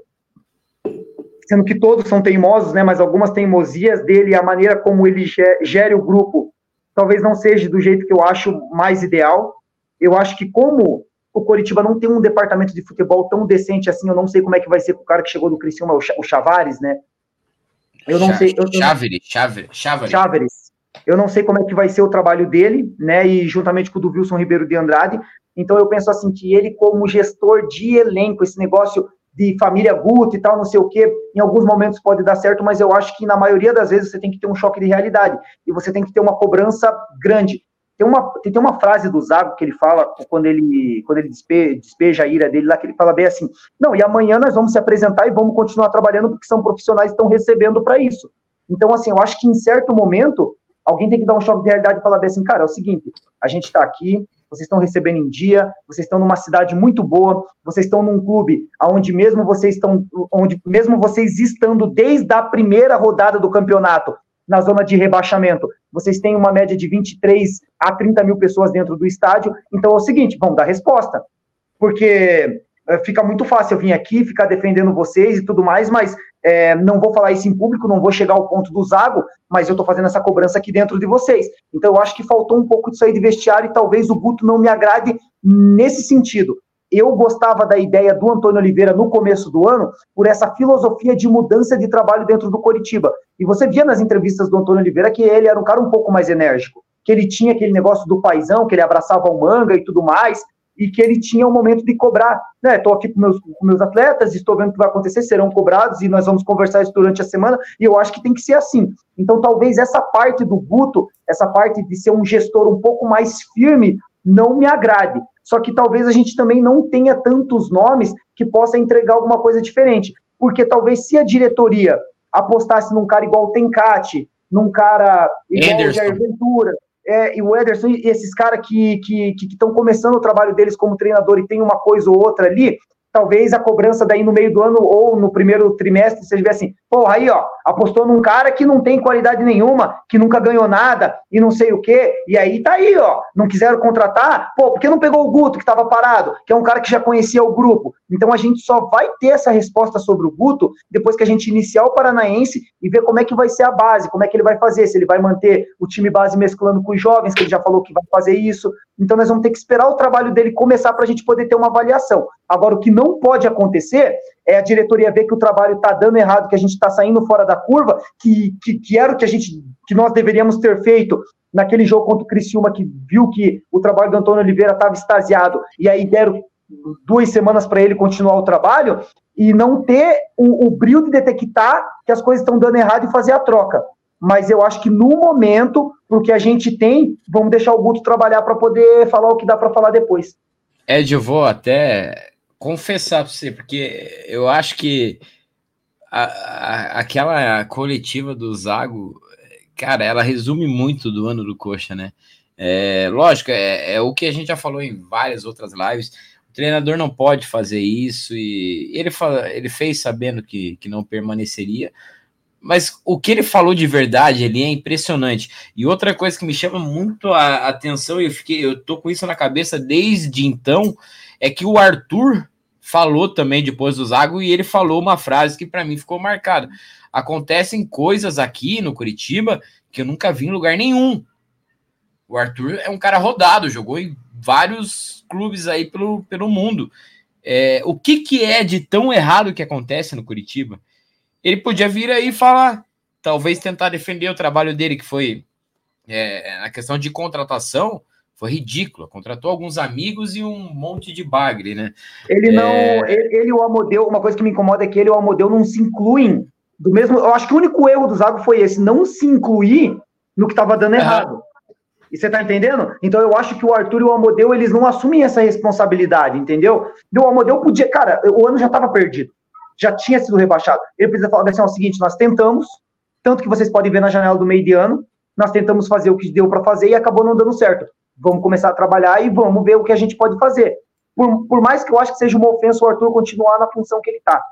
sendo que todos são teimosos, né, mas algumas teimosias dele, a maneira como ele gere o grupo, talvez não seja do jeito que eu acho mais ideal. Eu acho que, como o Coritiba não tem um departamento de futebol tão decente assim. Eu não sei como é que vai ser com o cara que chegou do Criciúma, o Chavares, né? Eu não sei. Cháveres, Cháveres. Eu não sei como é que vai ser o trabalho dele, né? E juntamente com o do Wilson Ribeiro de Andrade. Então eu penso assim que ele, como gestor de elenco, esse negócio de família Guto e tal, não sei o quê, em alguns momentos pode dar certo, mas eu acho que na maioria das vezes você tem que ter um choque de realidade e você tem que ter uma cobrança grande. Tem uma, tem uma frase do Zago que ele fala quando ele, quando ele despeja, despeja a ira dele lá, que ele fala bem assim: não, e amanhã nós vamos se apresentar e vamos continuar trabalhando porque são profissionais que estão recebendo para isso. Então, assim, eu acho que em certo momento alguém tem que dar um choque de realidade e falar bem assim: cara, é o seguinte, a gente está aqui, vocês estão recebendo em dia, vocês estão numa cidade muito boa, vocês estão num clube onde mesmo vocês estão, onde mesmo vocês estando desde a primeira rodada do campeonato, na zona de rebaixamento. Vocês têm uma média de 23 a 30 mil pessoas dentro do estádio. Então é o seguinte, vamos dar resposta. Porque é, fica muito fácil eu vir aqui, ficar defendendo vocês e tudo mais, mas é, não vou falar isso em público, não vou chegar ao ponto do Zago, mas eu estou fazendo essa cobrança aqui dentro de vocês. Então eu acho que faltou um pouco disso aí de vestiário e talvez o Guto não me agrade nesse sentido. Eu gostava da ideia do Antônio Oliveira no começo do ano por essa filosofia de mudança de trabalho dentro do Coritiba. E você via nas entrevistas do Antônio Oliveira que ele era um cara um pouco mais enérgico, que ele tinha aquele negócio do paizão, que ele abraçava o manga e tudo mais, e que ele tinha um momento de cobrar. Estou né? aqui com meus, com meus atletas, estou vendo o que vai acontecer, serão cobrados e nós vamos conversar isso durante a semana, e eu acho que tem que ser assim. Então, talvez essa parte do Guto, essa parte de ser um gestor um pouco mais firme, não me agrade. Só que talvez a gente também não tenha tantos nomes que possa entregar alguma coisa diferente. Porque talvez se a diretoria apostasse num cara igual o Tencate, num cara igual o Jair Ventura, é, e o Ederson, e esses caras que estão que, que, que começando o trabalho deles como treinador e tem uma coisa ou outra ali, talvez a cobrança daí no meio do ano ou no primeiro trimestre seja assim, porra, aí ó, apostou num cara que não tem qualidade nenhuma, que nunca ganhou nada e não sei o quê, e aí tá aí, ó, não quiseram contratar, pô, por que não pegou o Guto que estava parado, que é um cara que já conhecia o grupo? Então a gente só vai ter essa resposta sobre o Guto depois que a gente iniciar o Paranaense e ver como é que vai ser a base, como é que ele vai fazer, se ele vai manter o time base mesclando com os jovens, que ele já falou que vai fazer isso. Então nós vamos ter que esperar o trabalho dele começar para a gente poder ter uma avaliação. Agora, o que não pode acontecer é a diretoria ver que o trabalho está dando errado, que a gente está saindo fora da curva, que, que, que era o que a gente que nós deveríamos ter feito naquele jogo contra o Criciúma, que viu que o trabalho do Antônio Oliveira estava extasiado, e aí deram duas semanas para ele continuar o trabalho, e não ter o, o brilho de detectar que as coisas estão dando errado e fazer a troca. Mas eu acho que no momento, porque a gente tem, vamos deixar o Guto trabalhar para poder falar o que dá para falar depois. Ed, eu vou até confessar para você, porque eu acho que a, a, aquela coletiva do Zago, cara, ela resume muito do ano do Coxa, né? É, lógico, é, é, o que a gente já falou em várias outras lives. O treinador não pode fazer isso e ele, fala, ele fez sabendo que, que não permaneceria. Mas o que ele falou de verdade ali é impressionante. E outra coisa que me chama muito a atenção, e eu fiquei, eu tô com isso na cabeça desde então, é que o Arthur falou também depois do Zago e ele falou uma frase que para mim ficou marcada. Acontecem coisas aqui no Curitiba que eu nunca vi em lugar nenhum. O Arthur é um cara rodado, jogou em vários clubes aí pelo, pelo mundo. É, o que, que é de tão errado que acontece no Curitiba? Ele podia vir aí e falar, talvez tentar defender o trabalho dele, que foi é, na questão de contratação, foi ridículo. Contratou alguns amigos e um monte de bagre, né? Ele não. É... Ele, ele, o Amodeu, uma coisa que me incomoda é que ele e o Amodeu não se incluem do mesmo. Eu acho que o único erro do Zago foi esse, não se incluir no que estava dando errado. E você tá entendendo? Então eu acho que o Arthur e o Amodeu, eles não assumem essa responsabilidade, entendeu? E o Amodeu podia. Cara, o ano já estava perdido. Já tinha sido rebaixado. Ele precisa falar assim: é o seguinte, nós tentamos, tanto que vocês podem ver na janela do meio de ano, nós tentamos fazer o que deu para fazer e acabou não dando certo vamos começar a trabalhar e vamos ver o que a gente pode fazer. Por, por mais que eu acho que seja uma ofensa o Arthur continuar na função que ele está.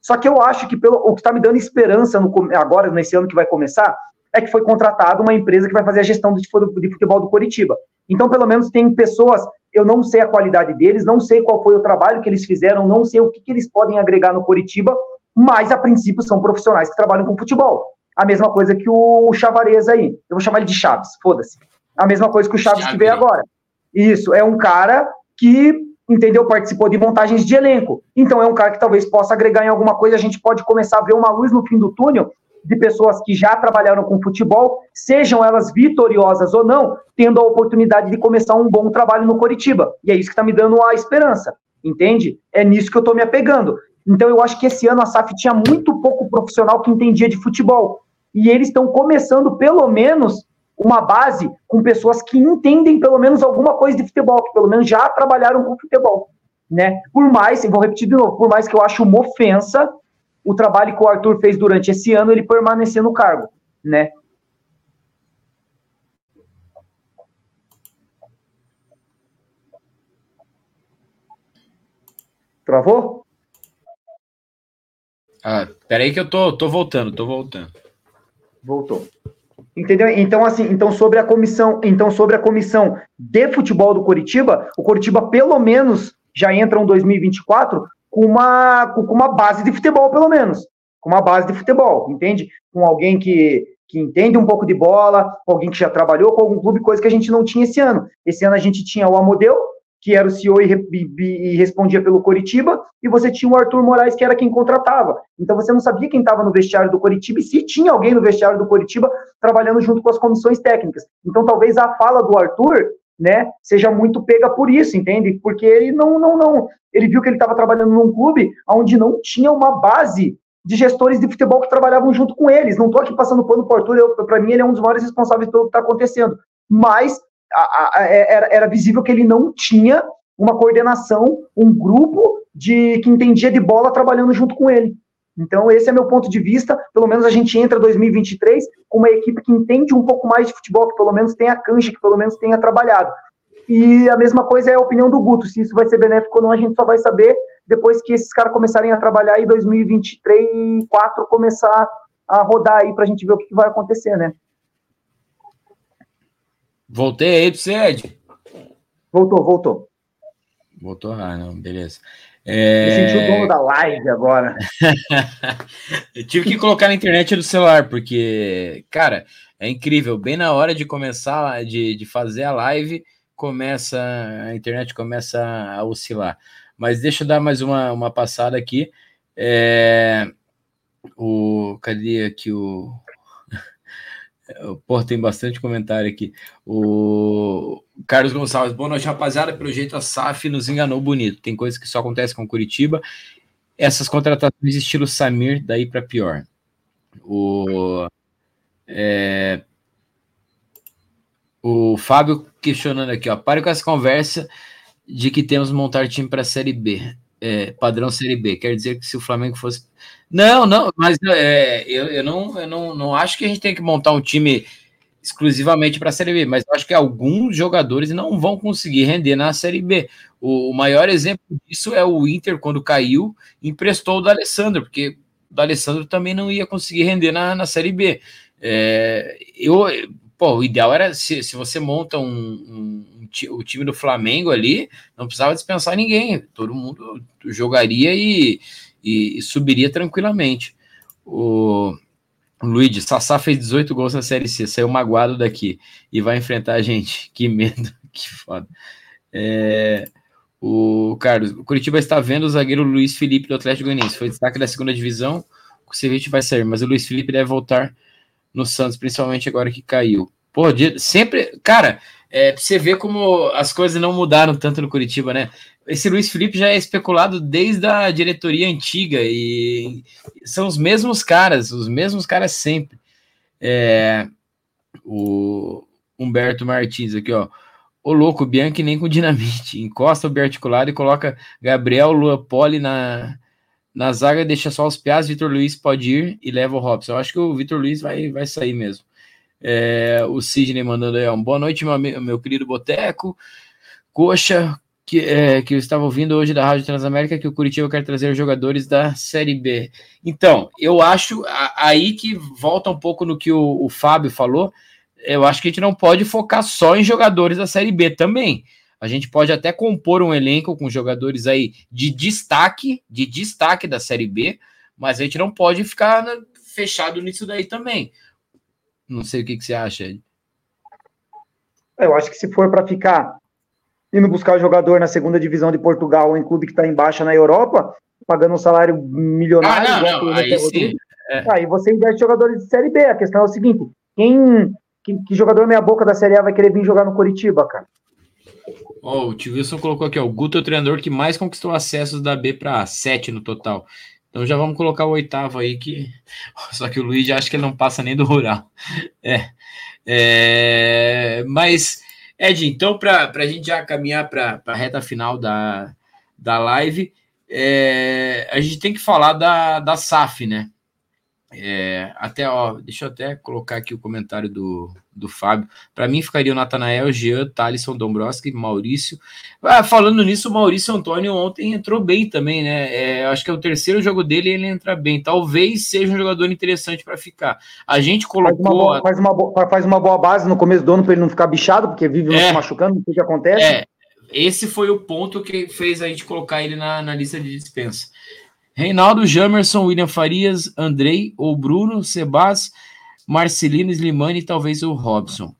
Só que eu acho que pelo, o que está me dando esperança no, agora, nesse ano que vai começar, é que foi contratada uma empresa que vai fazer a gestão de futebol do Coritiba. Então, pelo menos, tem pessoas, eu não sei a qualidade deles, não sei qual foi o trabalho que eles fizeram, não sei o que, que eles podem agregar no Coritiba, mas, a princípio, são profissionais que trabalham com futebol. A mesma coisa que o Chavarez aí. Eu vou chamar ele de Chaves, foda-se. A mesma coisa que o Chaves que veio agora. Isso, é um cara que, entendeu, participou de montagens de elenco. Então é um cara que talvez possa agregar em alguma coisa, a gente pode começar a ver uma luz no fim do túnel de pessoas que já trabalharam com futebol, sejam elas vitoriosas ou não, tendo a oportunidade de começar um bom trabalho no Coritiba. E é isso que está me dando a esperança, entende? É nisso que eu estou me apegando. Então eu acho que esse ano a SAF tinha muito pouco profissional que entendia de futebol. E eles estão começando, pelo menos, uma base com pessoas que entendem pelo menos alguma coisa de futebol, que pelo menos já trabalharam com futebol, né? Por mais, vou repetir de novo, por mais que eu acho uma ofensa o trabalho que o Arthur fez durante esse ano, ele permanecer no cargo, né? Travou? Ah, peraí que eu tô, tô voltando, tô voltando. Voltou. Entendeu? Então, assim, então sobre a comissão, então sobre a comissão de futebol do Coritiba, o Coritiba pelo menos já entra em 2024 com uma, com uma base de futebol, pelo menos. com uma base de futebol, entende? Com alguém que, que entende um pouco de bola, alguém que já trabalhou com algum clube, coisa que a gente não tinha esse ano. Esse ano a gente tinha o Amodeu, que era o CEO e, e, e, respondia pelo Coritiba, e você tinha o Arthur Moraes, que era quem contratava. Então você não sabia quem estava no vestiário do Coritiba e se tinha alguém no vestiário do Coritiba trabalhando junto com as comissões técnicas. Então talvez a fala do Arthur, né, seja muito pega por isso, entende? Porque ele não, não, não, ele viu que ele estava trabalhando num clube onde não tinha uma base de gestores de futebol que trabalhavam junto com eles. Não estou aqui passando pano para o Arthur, para mim ele é um dos maiores responsáveis pelo que está acontecendo. Mas a, a, é, era, era visível que ele não tinha uma coordenação, um grupo de que entendia de bola trabalhando junto com ele. Então, esse é meu ponto de vista. Pelo menos a gente entra 2023 com uma equipe que entende um pouco mais de futebol, que pelo menos tenha cancha, que pelo menos tenha trabalhado. E a mesma coisa é a opinião do Guto. Se isso vai ser benéfico ou não, a gente só vai saber depois que esses caras começarem a trabalhar e 2023 e 2024 começar a rodar aí para a gente ver o que vai acontecer, né? Voltei aí para você, Ed. Voltou, voltou. Voltou, ah, não, beleza. É... Me senti o dono da live agora. <laughs> eu tive que colocar na internet do celular, porque, cara, é incrível. Bem na hora de começar, de, de fazer a live, começa, a internet começa a oscilar. Mas deixa eu dar mais uma, uma passada aqui. É... O, cadê aqui o, Pô, tem bastante comentário aqui. O Carlos Gonçalves, boa noite, rapaziada. Pelo jeito, a SAF nos enganou bonito. Tem coisas que só acontecem com Curitiba. Essas contratações estilo Samir, daí para pior. O, é, o Fábio questionando aqui, ó. Pare com essa conversa de que temos montar time para a Série B é, padrão Série B. Quer dizer que se o Flamengo fosse. Não, não, mas é, eu, eu, não, eu não, não acho que a gente tem que montar um time exclusivamente para a Série B, mas acho que alguns jogadores não vão conseguir render na Série B. O, o maior exemplo disso é o Inter, quando caiu, emprestou o do Alessandro, porque o Alessandro também não ia conseguir render na, na Série B. É, eu, pô, o ideal era se, se você monta um, um, um, o time do Flamengo ali, não precisava dispensar ninguém, todo mundo jogaria e, e, e subiria tranquilamente. O, Luigi, Sassá fez 18 gols na Série C, saiu magoado daqui e vai enfrentar a gente. <laughs> Que medo, que foda. É, o Carlos, o Curitiba está vendo o zagueiro Luiz Felipe do Atlético Goianiense, foi destaque da segunda divisão, o Ceviche vai sair, mas o Luiz Felipe deve voltar no Santos, principalmente agora que caiu. Pô, sempre. Cara, é, você ver como as coisas não mudaram tanto no Curitiba, né? Esse Luiz Felipe já é especulado desde a diretoria antiga e são os mesmos caras, os mesmos caras sempre. É, o Humberto Martins aqui, ó. O louco, Bianchi nem com dinamite. Encosta o biarticulado e coloca Gabriel Lua Poli na, na zaga deixa só os piás, Vitor Luiz pode ir e leva o Robson. Eu acho que o Vitor Luiz vai, vai sair mesmo. É, o Sidney mandando aí, ó, boa noite, meu, meu querido Boteco. Coxa, que, é, que eu estava ouvindo hoje da Rádio Transamérica, que o Curitiba quer trazer jogadores da Série B. Então, eu acho aí que volta um pouco no que o, o Fábio falou. Eu acho que a gente não pode focar só em jogadores da Série B também. A gente pode até compor um elenco com jogadores aí de destaque, de destaque da Série B, mas a gente não pode ficar fechado nisso daí também. Não sei o que, que você acha, Ed. Eu acho que se for para ficar indo buscar jogador na segunda divisão de Portugal ou em clube que está em baixa na Europa, pagando um salário milionário, ah, não, não, aí, sim, é. aí você investe jogadores de Série B. A questão é o seguinte: quem, que, que jogador meia boca da Série A vai querer vir jogar no Curitiba, cara? Oh, o Tio Wilson colocou aqui, ó, o Guto é o treinador que mais conquistou acessos da B para 7 no total. Então já vamos colocar o oitavo aí, que <laughs> só que o Luiz acha que ele não passa nem do rural. <laughs> É, é... Mas, Ed, então, para a gente já caminhar para a reta final da, da live, é... a gente tem que falar da, da SAF, né? É, até, ó, deixa eu até colocar aqui o comentário do, do Fábio. Para mim, ficaria o Natanael, Jean, Thalisson, Dombrowski, Maurício. Ah, falando nisso, o Maurício Antônio ontem entrou bem também, né? É, acho que é o terceiro jogo dele e ele entra bem. Talvez seja um jogador interessante para ficar. A gente colocou. Faz uma, boa, faz uma, boa, faz uma boa base no começo do ano para ele não ficar bichado, porque vive é, se machucando, não sei o que acontece. É, esse foi o ponto que fez a gente colocar ele na, na lista de dispensa. Reinaldo, Jamerson, William Farias, Andrei ou Bruno, Sebas, Marcelino, Slimani e talvez o Robson.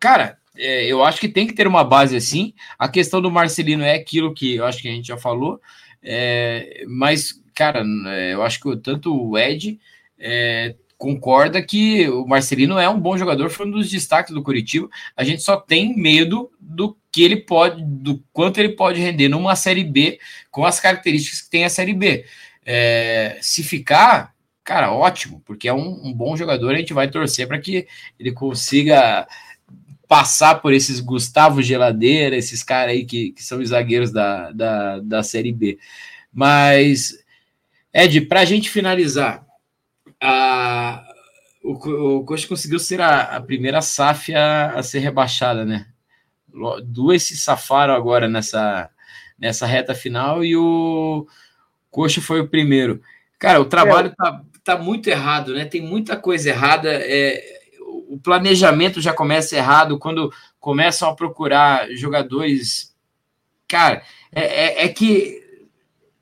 Cara, é, eu acho que tem que ter uma base assim. A questão do Marcelino é aquilo que eu acho que a gente já falou, é, mas, cara, é, eu acho que tanto o Ed é, concorda que o Marcelino é um bom jogador, foi um dos destaques do Curitiba. A gente só tem medo do que ele pode, do quanto ele pode render numa Série B com as características que tem a Série B. É, se ficar, cara, ótimo, porque é um, um bom jogador, a gente vai torcer para que ele consiga passar por esses Gustavo Geladeira, esses caras aí que, que são os zagueiros da, da, da Série B. Mas, Ed, para a gente finalizar, a, o, o Coxa conseguiu ser a, a primeira SAF a, a, ser rebaixada, né? Duas se safaram agora nessa, nessa reta final e o Coxa foi o primeiro. Cara, o trabalho é. tá, tá muito errado, né? Tem muita coisa errada. É, o planejamento já começa errado quando começam a procurar jogadores. Cara, é, é, é que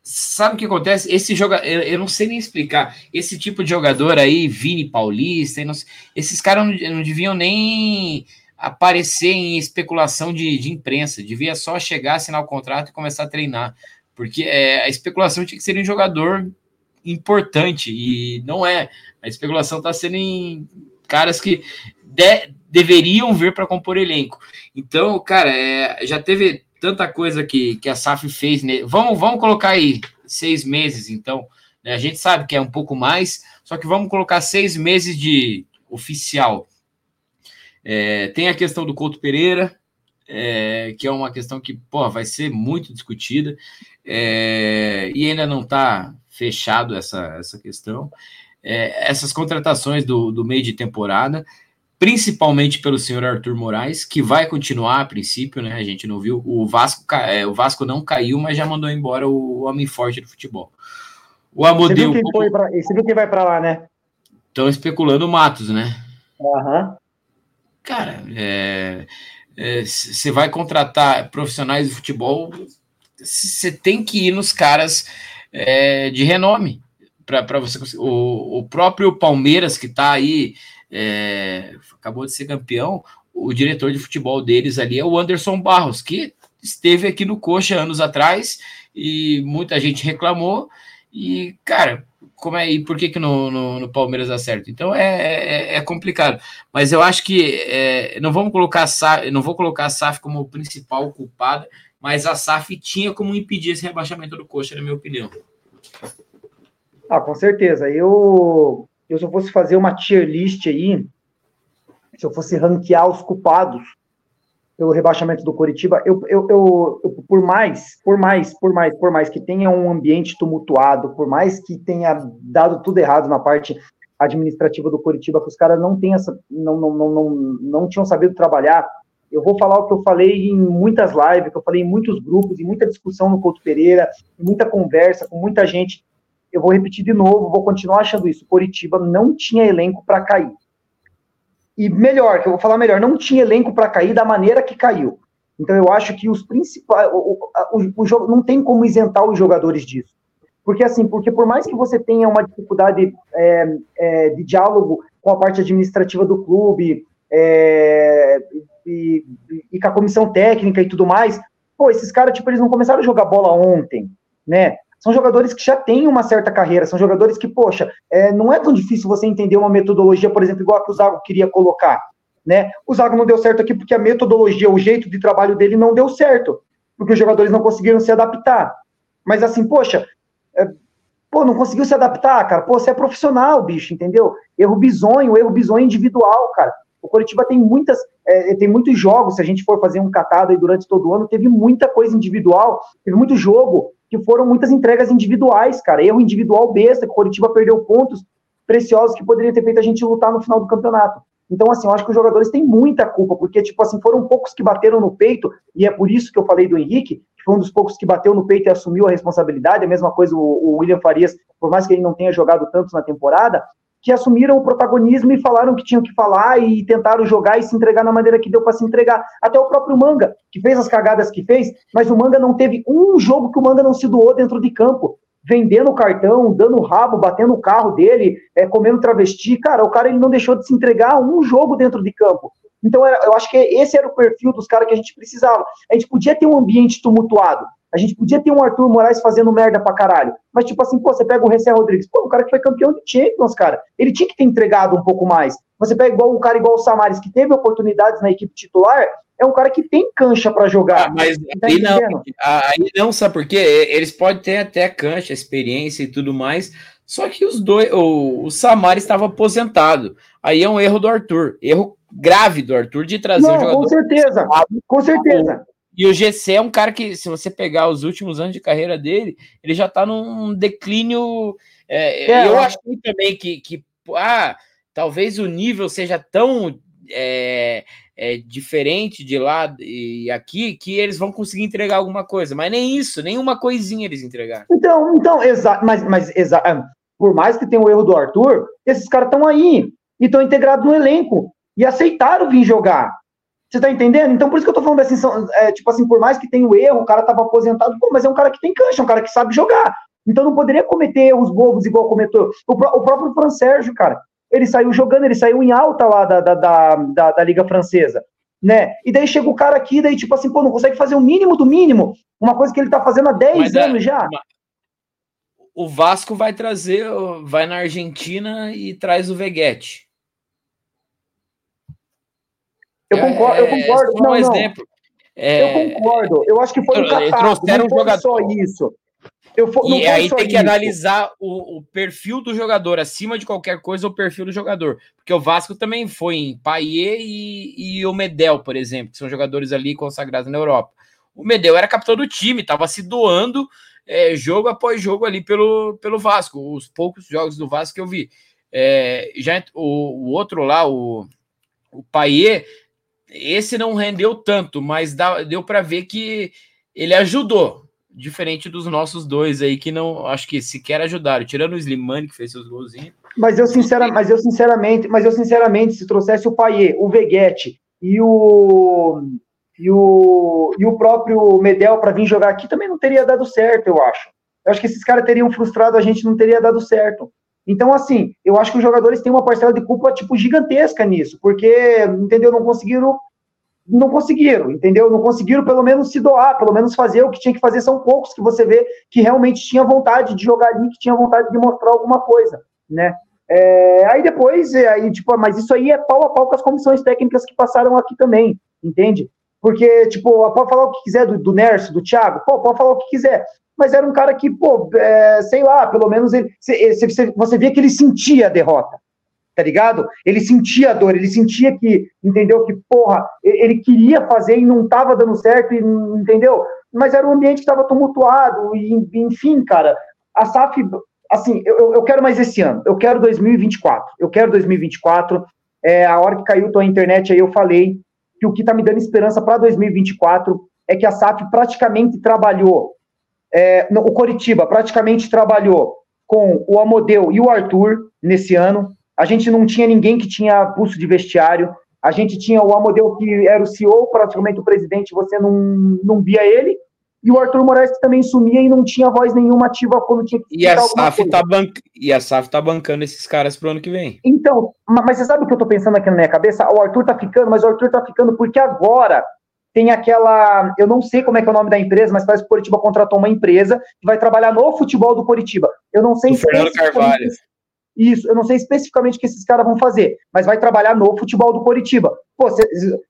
sabe o que acontece? Esse jogador, eu, eu, não sei nem explicar. Esse tipo de jogador aí, Vini Paulista, não, esses caras não, não, deviam nem aparecer em especulação de, de, imprensa. Devia só chegar, assinar o contrato e começar a treinar. Porque é, a especulação tinha que ser um jogador importante e não é. A especulação está sendo em caras que de, deveriam vir para compor elenco. Então, cara, é, já teve tanta coisa que, que a SAF fez. Né? Vamos, vamos colocar aí seis meses, então. Né? A gente sabe que é um pouco mais, só que vamos colocar seis meses de oficial. É, tem a questão do Couto Pereira, é, que é uma questão que pô, vai ser muito discutida, é, e ainda não está fechado essa, essa questão. É, essas contratações do, do meio de temporada principalmente pelo senhor Arthur Moraes, que vai continuar a princípio, né? A gente não viu. O Vasco, é, o Vasco não caiu, mas já mandou embora o homem forte do futebol. O Amodeu. Você viu quem, pra, você viu quem vai para lá, né? Estão especulando o Matos, né? Uhum. Cara, você é, é, vai contratar profissionais de futebol, você tem que ir nos caras é, de renome para você o, o próprio Palmeiras que está aí é, acabou de ser campeão, o diretor de futebol deles ali é o Anderson Barros, que esteve aqui no Coxa anos atrás e muita gente reclamou. E, cara, como é e por que, que no, no, no Palmeiras dá certo? Então é, é, é, complicado. Mas eu acho que é, não vamos colocar SAF, não vou colocar a SAF como principal culpada, mas a SAF tinha como impedir esse rebaixamento do Coxa, na minha opinião. Ah, com certeza. Eu eu se eu fosse fazer uma tier list aí, se eu fosse ranquear os culpados pelo rebaixamento do Coritiba, eu, eu, eu, eu, por mais, por mais, por mais, por mais que tenha um ambiente tumultuado, por mais que tenha dado tudo errado na parte administrativa do Coritiba, que os caras não não, não, não, não, não tinham sabido trabalhar, eu vou falar o que eu falei em muitas lives, que eu falei em muitos grupos, em muita discussão no Couto Pereira, em muita conversa com muita gente eu vou repetir de novo, vou continuar achando isso. Curitiba não tinha elenco para cair. E melhor, que eu vou falar melhor, não tinha elenco para cair da maneira que caiu. Então eu acho que os principais. O, o, o, não tem como isentar os jogadores disso. Porque assim, porque por mais que você tenha uma dificuldade é, é, de diálogo com a parte administrativa do clube é, e, e, com a comissão técnica e tudo mais, pô, esses caras, tipo, eles não começaram a jogar bola ontem, né? São jogadores que já têm uma certa carreira, são jogadores que, poxa, é, não é tão difícil você entender uma metodologia, por exemplo, igual a que o Zago queria colocar. Né? O Zago não deu certo aqui porque a metodologia, o jeito de trabalho dele não deu certo, porque os jogadores não conseguiram se adaptar. Mas assim, poxa, é, pô, não conseguiu se adaptar, cara. Pô, você é profissional, bicho, entendeu? Erro bizonho, erro bizonho individual, cara. O Coritiba tem muitas, é, tem muitos jogos, se a gente for fazer um catado aí durante todo o ano, teve muita coisa individual, teve muito jogo que foram muitas entregas individuais, cara. Erro individual besta, que o Coritiba perdeu pontos preciosos que poderia ter feito a gente lutar no final do campeonato. Então, assim, eu acho que os jogadores têm muita culpa, porque, tipo assim, foram poucos que bateram no peito, e é por isso que eu falei do Henrique, que foi um dos poucos que bateu no peito e assumiu a responsabilidade, a mesma coisa o, o William Farias, por mais que ele não tenha jogado tanto na temporada, que assumiram o protagonismo e falaram que tinham que falar e tentaram jogar e se entregar na maneira que deu para se entregar. Até o próprio Manga, que fez as cagadas que fez, mas o Manga não teve um jogo que o Manga não se doou dentro de campo. vendendo cartão, dando rabo, batendo o carro dele, é, comendo travesti. Cara, o cara ele não deixou de se entregar um jogo dentro de campo. Então, eu acho que esse era o perfil dos caras que a gente precisava. A gente podia ter um ambiente tumultuado. A gente podia ter um Arthur Moraes fazendo merda pra caralho. Mas, tipo assim, pô, você pega o Recé Rodrigues, pô, o cara que foi campeão de Champions, cara. Ele tinha que ter entregado um pouco mais. Você pega igual um cara igual o Samaris, que teve oportunidades na equipe titular, é um cara que tem cancha para jogar. Ah, mas tá aí, não, aí não, sabe por quê? Eles podem ter até cancha, experiência e tudo mais, só que os dois, o, o Samaris estava aposentado. Aí é um erro do Arthur, erro grave do Arthur de trazer não, um jogador. Com certeza, com certeza. E o GC é um cara que, se você pegar os últimos anos de carreira dele, ele já está num declínio. É, é, eu é. acho também que, que ah, talvez o nível seja tão é, é, diferente de lá e aqui que eles vão conseguir entregar alguma coisa. Mas nem isso, nenhuma coisinha eles entregaram. Então, então exato. Mas, mas exa é, por mais que tenha o erro do Arthur, esses caras estão aí e estão integrados no elenco e aceitaram vir jogar. Você tá entendendo? Então, por isso que eu tô falando assim, são, é, tipo assim, por mais que tenha o erro, o cara tava aposentado, pô, mas é um cara que tem cancha, é um cara que sabe jogar. Então não poderia cometer erros bobos igual cometeu o, o próprio Fran Sérgio, cara. Ele saiu jogando, ele saiu em alta lá da, da, da, da, da Liga Francesa, né? E daí chega o cara aqui, daí tipo assim, pô, não consegue fazer o mínimo do mínimo, uma coisa que ele tá fazendo há 10 mas é anos é, já. O Vasco vai trazer, vai na Argentina e traz o Veguete. Eu concordo, eu é, concordo. É, não, um exemplo. É, eu concordo. Eu acho que foi um catástrofe. Não foi jogador. só isso. For, e aí tem que isso. analisar o, o, perfil do jogador, acima de qualquer coisa, o perfil do jogador. Porque o Vasco também foi em Paier e, e o Medel, por exemplo, que são jogadores ali consagrados na Europa. O Medel era capitão do time, estava se doando é, jogo após jogo ali pelo, pelo Vasco. Os poucos jogos do Vasco que eu vi. É, já o, o outro lá, o, o Paier, esse não rendeu tanto, mas dá, deu para ver que ele ajudou, diferente dos nossos dois aí que não, acho que sequer ajudaram, tirando o Slimani que fez seus golzinhos. Mas eu, sincera, mas eu sinceramente, mas eu sinceramente, se trouxesse o Paier, o Veguete e o e o, e o próprio Medel para vir jogar aqui também não teria dado certo, eu acho. Eu acho que esses caras teriam frustrado a gente, não teria dado certo. Então, assim, eu acho que os jogadores têm uma parcela de culpa, tipo, gigantesca nisso, porque, entendeu, não conseguiram, não conseguiram, entendeu? Não conseguiram pelo menos se doar, pelo menos fazer o que tinha que fazer. São poucos que você vê que realmente tinha vontade de jogar ali, que tinha vontade de mostrar alguma coisa, né? É, aí depois, é, aí, tipo, mas isso aí é pau a pau com as comissões técnicas que passaram aqui também, entende? Porque, tipo, pode falar o que quiser do, do do Thiago, pô, pode falar o que quiser mas era um cara que, pô, é, sei lá, pelo menos ele, você, você via que ele sentia a derrota, tá ligado? Ele sentia a dor, ele sentia que, entendeu? Que, porra, ele queria fazer e não tava dando certo, e, entendeu? Mas era um ambiente que estava tumultuado, e, enfim, cara, a SAF, assim, eu, eu quero mais esse ano, eu quero 2024, eu quero 2024, é, a hora que caiu tua internet aí eu falei que o que tá me dando esperança para 2024 é que a SAF praticamente trabalhou é, o Coritiba praticamente trabalhou com o Amodeu e o Arthur nesse ano. A gente não tinha ninguém que tinha pulso de vestiário. A gente tinha o Amodeu, que era o CEO, praticamente o presidente, você não, não via ele. E o Arthur Moraes que também sumia e não tinha voz nenhuma ativa quando tinha que e a SAF tá ban... E a SAF tá bancando esses caras pro ano que vem. Então, mas você sabe o que eu tô pensando aqui na minha cabeça? O Arthur tá ficando, mas o Arthur tá ficando porque agora tem aquela. Eu não sei como é que é o nome da empresa, mas parece que o Curitiba contratou uma empresa que vai trabalhar no futebol do Curitiba. Eu não sei Fernando Carvalho. Isso, eu não sei especificamente o que esses caras vão fazer, mas vai trabalhar no futebol do Curitiba. Pô, cê,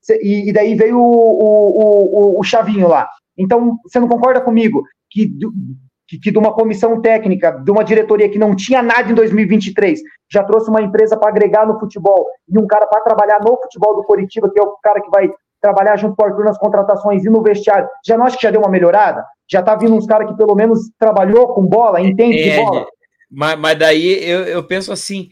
cê, e, daí veio o, o, o, o, Chavinho lá. Então, você não concorda comigo que, que, que de uma comissão técnica, de uma diretoria que não tinha nada em 2023, já trouxe uma empresa para agregar no futebol e um cara para trabalhar no futebol do Curitiba, que é o cara que vai trabalhar junto com o Arthur nas contratações e no vestiário, já não acha que já deu uma melhorada? Já tá vindo uns caras que pelo menos trabalhou com bola, entende é, de bola? Mas, mas daí eu, eu penso assim,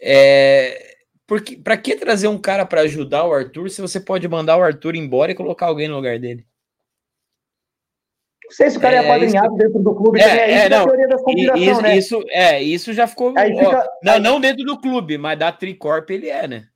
é, porque para que trazer um cara para ajudar o Arthur se você pode mandar o Arthur embora e colocar alguém no lugar dele? Não sei se o cara é, é apadrinhado isso... dentro do clube, é, é, é, não, teoria das isso, né? Isso, é, isso já ficou. Ó, fica... não, não dentro do clube, mas da Tricorp ele é, né?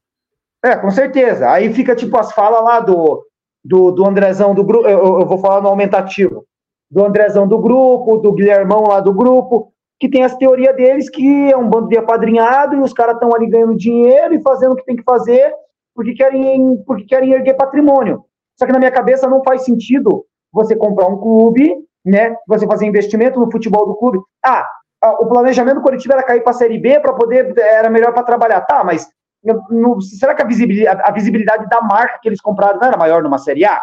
É, com certeza. Aí fica tipo as falas lá do, do, do Andrezão do grupo. Eu, eu, vou falar no aumentativo. do Andrezão do grupo, do Guilhermão lá do grupo, que tem as teorias deles que é um bando de apadrinhado e os caras estão ali ganhando dinheiro e fazendo o que tem que fazer porque querem, porque querem erguer patrimônio. Só que na minha cabeça não faz sentido você comprar um clube, né? Você fazer investimento no futebol do clube. Ah, o planejamento Curitiba era cair para a Série B para poder era melhor para trabalhar, tá? Mas no, será que a visibilidade, a visibilidade da marca que eles compraram não era maior numa Série A?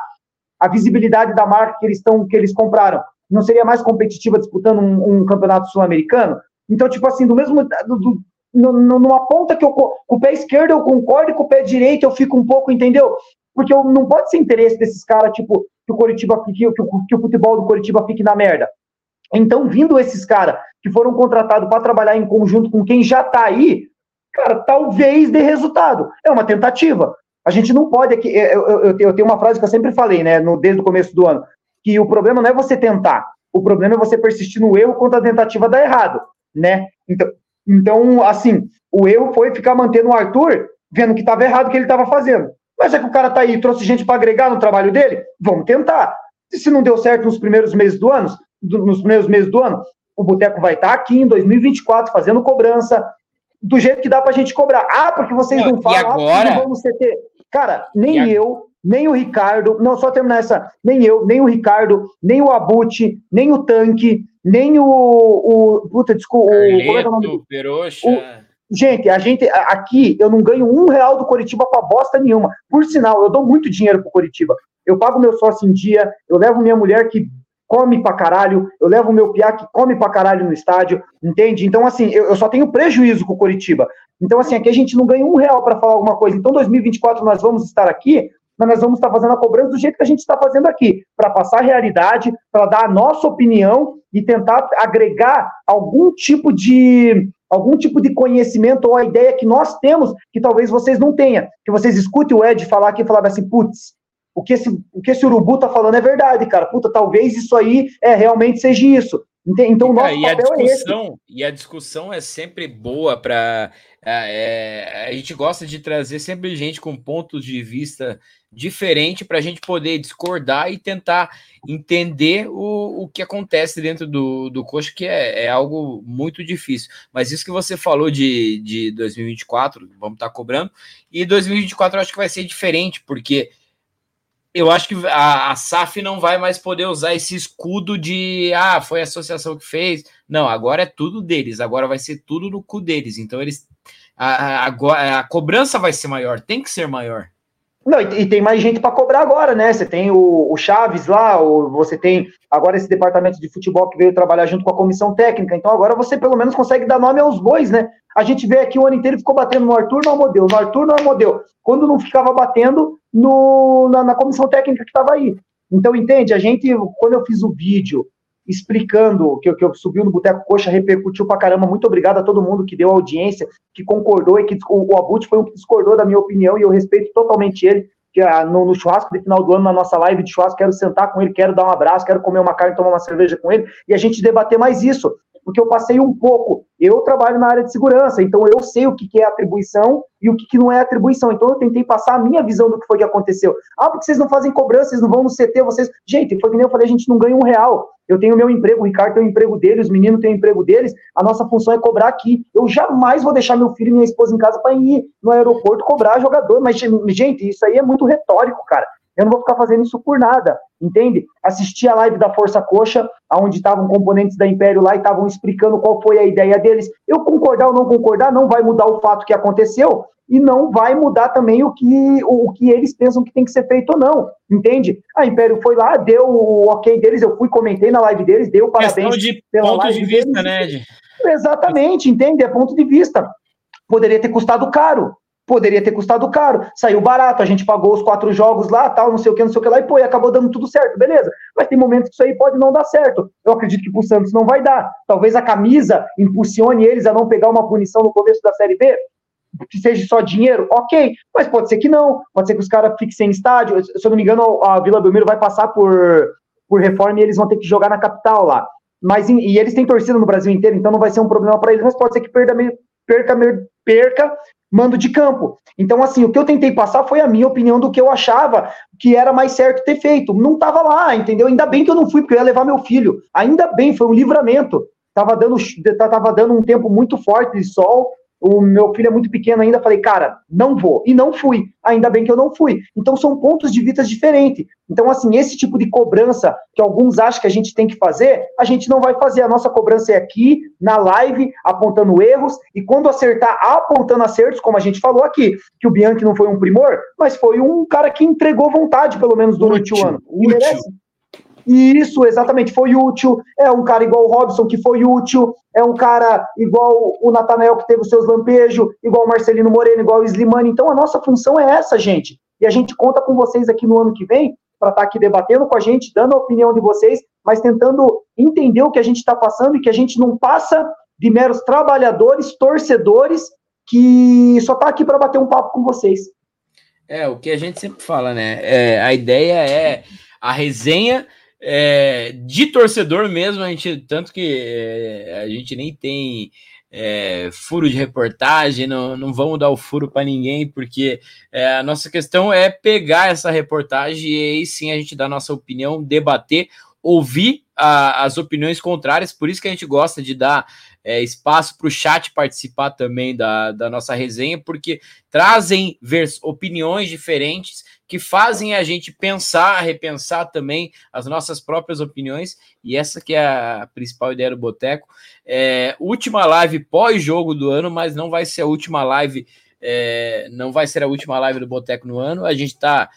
A visibilidade da marca que eles estão que eles compraram não seria mais competitiva disputando um, um campeonato sul-americano? Então, tipo assim, do mesmo do, do, numa ponta que eu com o pé esquerdo eu concordo e com o pé direito eu fico um pouco, entendeu? Porque eu, não pode ser interesse desses caras, tipo, que o Coritiba fique, que, o, que o futebol do Coritiba fique na merda. Então, vindo esses caras que foram contratados para trabalhar em conjunto com quem já está aí, cara, talvez dê resultado. É uma tentativa. A gente não pode aqui. Eu, eu, eu, tenho uma frase que eu sempre falei, né, no, desde o começo do ano, que o problema não é você tentar, o problema é você persistir no erro quando a tentativa dá errado, né? Então, então assim, o erro foi ficar mantendo o Arthur, vendo que estava errado o que ele estava fazendo. Mas é que o cara tá aí, trouxe gente para agregar no trabalho dele, vamos tentar. E se não deu certo nos primeiros meses do ano, do, nos primeiros meses do ano, o Boteco vai estar tá aqui em 2024 fazendo cobrança, do jeito que dá pra gente cobrar. Ah, porque vocês não, não falam, ah, agora... ah, não vamos CT. Cara, nem eu, nem o Ricardo, não, só terminar essa, nem eu, nem o Ricardo, nem o Abute, nem o Tanque, nem o, o puta, desculpa, Carleto, o, como é que é o nome? Peroxa. O, Gente, a gente aqui eu não ganho um real do Coritiba pra bosta nenhuma. Por sinal, eu dou muito dinheiro pro Coritiba. Eu pago meu sócio em dia, eu levo minha mulher que come pra caralho, eu levo meu piá que come pra caralho no estádio, entende? Então, assim, eu, eu só tenho prejuízo com o Coritiba. Então, assim, aqui a gente não ganha um real para falar alguma coisa. Então, 2024 nós vamos estar aqui, mas nós vamos estar fazendo a cobrança do jeito que a gente está fazendo aqui, para passar a realidade, para dar a nossa opinião e tentar agregar algum tipo de algum tipo de conhecimento ou a ideia que nós temos que talvez vocês não tenham. Que vocês escutem o Ed falar aqui e falar assim, putz, o que esse, o que esse urubu tá falando é verdade, cara. Puta, talvez isso aí é realmente seja isso. Então, nosso e papel a discussão, é. E a discussão é sempre boa para. É, é, a gente gosta de trazer sempre gente com pontos de vista diferente para a gente poder discordar e tentar entender o, o que acontece dentro do, do coxa, que é, é algo muito difícil. Mas isso que você falou de, de 2024, vamos estar tá cobrando, e 2024 eu acho que vai ser diferente, porque eu acho que a, a, SAF não vai mais poder usar esse escudo de ah, foi a associação que fez. Não, agora é tudo deles, agora vai ser tudo no cu deles. Então eles a, a, a cobrança vai ser maior, tem que ser maior. Não, e, e tem mais gente para cobrar agora, né? Você tem o, o Chaves lá, o, você tem agora esse departamento de futebol que veio trabalhar junto com a comissão técnica. Então agora você pelo menos consegue dar nome aos bois, né? A gente vê aqui o ano inteiro ficou batendo no Arthur, não modelo, no Arthur, não modelo. Quando não ficava batendo no, na, na comissão técnica que estava aí. Então, entende? A gente, quando eu fiz o vídeo explicando que, que eu subi no Boteco Coxa, repercutiu pra caramba. Muito obrigado a todo mundo que deu audiência, que concordou e que o, o Abut foi um que discordou da minha opinião e eu respeito totalmente ele. Que ah, no, no, churrasco de final do ano, na nossa live de churrasco, quero sentar com ele, quero dar um abraço, quero comer uma carne, tomar uma cerveja com ele e a gente debater mais isso porque eu passei um pouco. Eu trabalho na área de segurança, então eu sei o que é atribuição e o que não é atribuição. Então eu tentei passar a minha visão do que foi que aconteceu. Ah, porque vocês não fazem cobrança, vocês não vão no CT, vocês. Gente, foi que nem eu falei, a gente não ganha um real. Eu tenho meu emprego, o Ricardo tem o emprego dele, os meninos têm o emprego deles. A nossa função é cobrar aqui. Eu jamais vou deixar meu filho e minha esposa em casa para ir no aeroporto cobrar jogador. Mas, gente, isso aí é muito retórico, cara. Eu não vou ficar fazendo isso por nada, entende? Assisti a live da Força Coxa, onde estavam componentes da Império lá e estavam explicando qual foi a ideia deles. Eu concordar ou não concordar não vai mudar o fato que aconteceu e não vai mudar também o que, o, o que eles pensam que tem que ser feito ou não, entende? A Império foi lá, deu o ok deles, eu fui, comentei na live deles, deu parabéns Questão de pela ponto live de vista, deles. né, Ed? Exatamente, entende? É ponto de vista. Poderia ter custado caro, Poderia ter custado caro, saiu barato, a gente pagou os quatro jogos lá, tal, não sei o que, não sei o que lá, e pô, e acabou dando tudo certo, beleza. Mas tem momentos que isso aí pode não dar certo. Eu acredito que pro Santos não vai dar. Talvez a camisa impulsione eles a não pegar uma punição no começo da Série B, que seja só dinheiro, ok, mas pode ser que não, pode ser que os caras fiquem sem estádio. Se eu não me engano, a Vila Belmiro vai passar por, por reforma e eles vão ter que jogar na capital lá. Mas, e eles têm torcida no Brasil inteiro, então não vai ser um problema para eles, mas pode ser que perda, perca, perca mando de campo. Então, assim, o que eu tentei passar foi a minha opinião do que eu achava que era mais certo ter feito. Não estava lá, entendeu? Ainda bem que eu não fui, porque eu ia levar meu filho. Ainda bem, foi um livramento. Tava dando, tava dando um tempo muito forte de sol, o meu filho é muito pequeno ainda, falei, cara, não vou. E não fui. Ainda bem que eu não fui. Então são pontos de vista diferentes. Então, assim, esse tipo de cobrança que alguns acham que a gente tem que fazer, a gente não vai fazer. A nossa cobrança é aqui, na live, apontando erros, e quando acertar, apontando acertos, como a gente falou aqui, que o Bianchi não foi um primor, mas foi um cara que entregou vontade, pelo menos, durante útil, o ano. Útil. Merece? E isso exatamente foi útil. É um cara igual o Robson que foi útil. É um cara igual o Natanael que teve os seus lampejos, igual o Marcelino Moreno, igual o Slimani. Então a nossa função é essa, gente. E a gente conta com vocês aqui no ano que vem para estar tá aqui debatendo com a gente, dando a opinião de vocês, mas tentando entender o que a gente está passando e que a gente não passa de meros trabalhadores, torcedores, que só está aqui para bater um papo com vocês. É, o que a gente sempre fala, né? É, a ideia é a resenha é, de torcedor mesmo, a gente, tanto que é, a gente nem tem é, furo de reportagem, não, não vamos dar o furo para ninguém, porque é, a nossa questão é pegar essa reportagem e aí sim a gente dar nossa opinião, debater, ouvir a, as opiniões contrárias, por isso que a gente gosta de dar é, espaço para o chat participar também da, da nossa resenha, porque trazem opiniões diferentes que fazem a gente pensar, repensar também as nossas próprias opiniões, e essa que é a principal ideia do Boteco. É, última live pós-jogo do ano, mas não vai ser a última live, é, não vai ser a última live do Boteco no ano. A gente está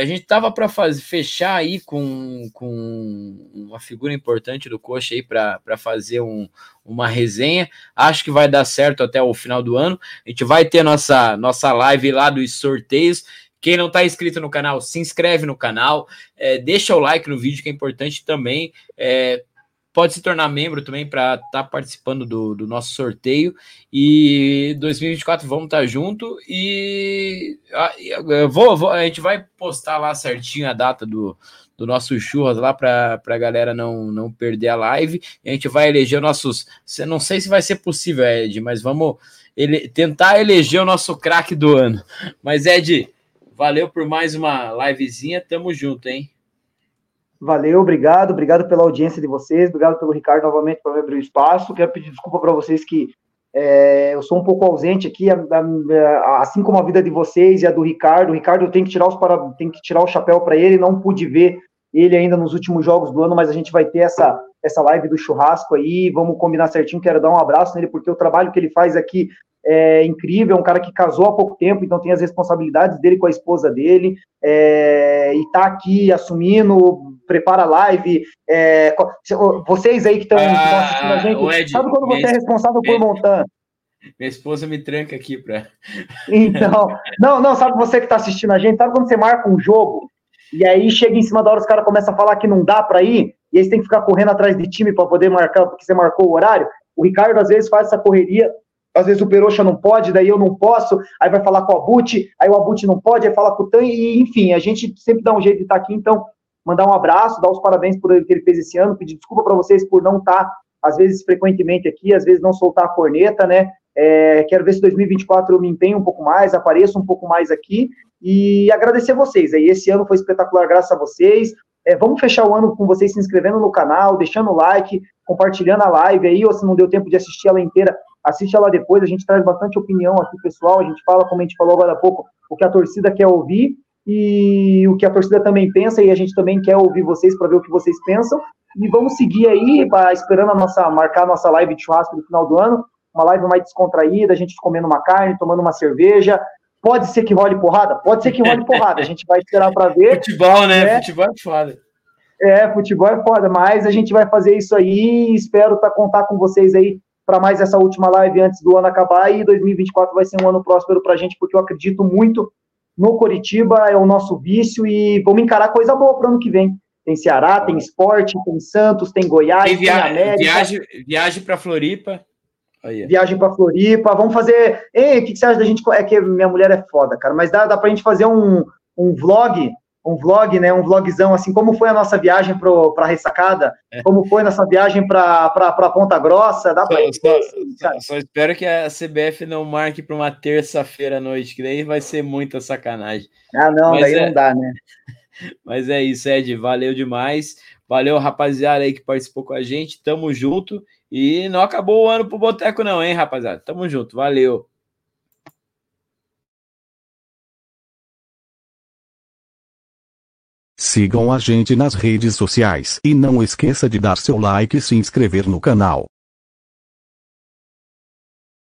a gente tava para fechar aí com, com uma figura importante do Coxa aí para fazer um, uma resenha. Acho que vai dar certo até o final do ano. A gente vai ter nossa nossa live lá dos sorteios. Quem não está inscrito no canal, se inscreve no canal, é, deixa o like no vídeo, que é importante também. É, pode se tornar membro também para estar tá participando do, do, nosso sorteio. E 2024 vamos estar tá junto. E a, vou, vou, a gente vai postar lá certinho a data do, do nosso churras lá para a galera não, não perder a live. a gente vai eleger nossos. Não sei se vai ser possível, Ed, mas vamos ele, tentar eleger o nosso craque do ano. Mas, Ed, Valeu por mais uma livezinha. Tamo junto, hein? Valeu, obrigado. Obrigado pela audiência de vocês. Obrigado pelo Ricardo novamente por abrir o espaço. Quero pedir desculpa para vocês que é, eu sou um pouco ausente aqui, assim como a vida de vocês e a do Ricardo. O Ricardo tem que tirar os para, tem que tirar o chapéu para ele. Não pude ver ele ainda nos últimos jogos do ano, mas a gente vai ter essa essa live do churrasco aí. Vamos combinar certinho. Quero dar um abraço nele porque o trabalho que ele faz aqui é incrível, é um cara que casou há pouco tempo, então tem as responsabilidades dele com a esposa dele, é, e tá aqui assumindo, prepara a live. É, vocês aí que estão ah, assistindo a gente, Ed, sabe quando você é responsável por montar? Minha esposa me tranca aqui para. Então, não, não, sabe você que está assistindo a gente, sabe quando você marca um jogo e aí chega em cima da hora os caras começam a falar que não dá para ir, e aí você tem que ficar correndo atrás de time para poder marcar, porque você marcou o horário? O Ricardo às vezes faz essa correria às vezes o Peroxa não pode, daí eu não posso, aí vai falar com o Abut, aí o Abut não pode, aí fala com o Tan, e enfim, a gente sempre dá um jeito de estar aqui, então, mandar um abraço, dar os parabéns por o que ele fez esse ano, pedir desculpa para vocês por não estar, às vezes, frequentemente aqui, às vezes não soltar a corneta, né, é, quero ver se 2024 eu me empenho um pouco mais, apareço um pouco mais aqui, e agradecer vocês, aí. Esse ano foi espetacular graças a vocês, é, vamos fechar o ano com vocês se inscrevendo no canal, deixando o like, compartilhando a live aí, ou se não deu tempo de assistir ela inteira, assiste ela depois, a gente traz bastante opinião aqui, pessoal, a gente fala, como a gente falou agora há pouco, o que a torcida quer ouvir e o que a torcida também pensa, e a gente também quer ouvir vocês para ver o que vocês pensam, e vamos seguir aí, pra, esperando a nossa, marcar a nossa live de churrasco no final do ano, uma live mais descontraída, a gente comendo uma carne, tomando uma cerveja, pode ser que role porrada? Pode ser que role <laughs> porrada, a gente vai esperar para ver. Futebol, né? né? Futebol é foda. É, futebol é foda, mas a gente vai fazer isso aí e espero tá, contar com vocês aí para mais essa última live antes do ano acabar e 2024 vai ser um ano próspero para a gente, porque eu acredito muito no Coritiba, é o nosso vício e vamos encarar coisa boa para o ano que vem. Tem Ceará, tem Esporte, tem Santos, tem Goiás, tem, via tem América. Viagem, viagem para Floripa. Aí. Viagem para Floripa, vamos fazer. Ei, o que, que você acha da gente? É que minha mulher é foda, cara, mas dá, dá para a gente fazer um, um vlog um vlog, né? Um vlogzão, assim, como foi a nossa viagem para a ressacada, é. como foi nossa viagem para Ponta Grossa, dá para só, só, só, espero que a CBF não marque para uma terça-feira à noite, que daí vai ser muita sacanagem. Ah, não, Mas daí é... não dá, né? <laughs> Mas é isso, Ed, valeu demais. Valeu, rapaziada aí que participou com a gente. Tamo junto. E não acabou o ano pro Boteco, não, hein, rapaziada? Tamo junto, valeu. Sigam a gente nas redes sociais e não esqueça de dar seu like e se inscrever no canal.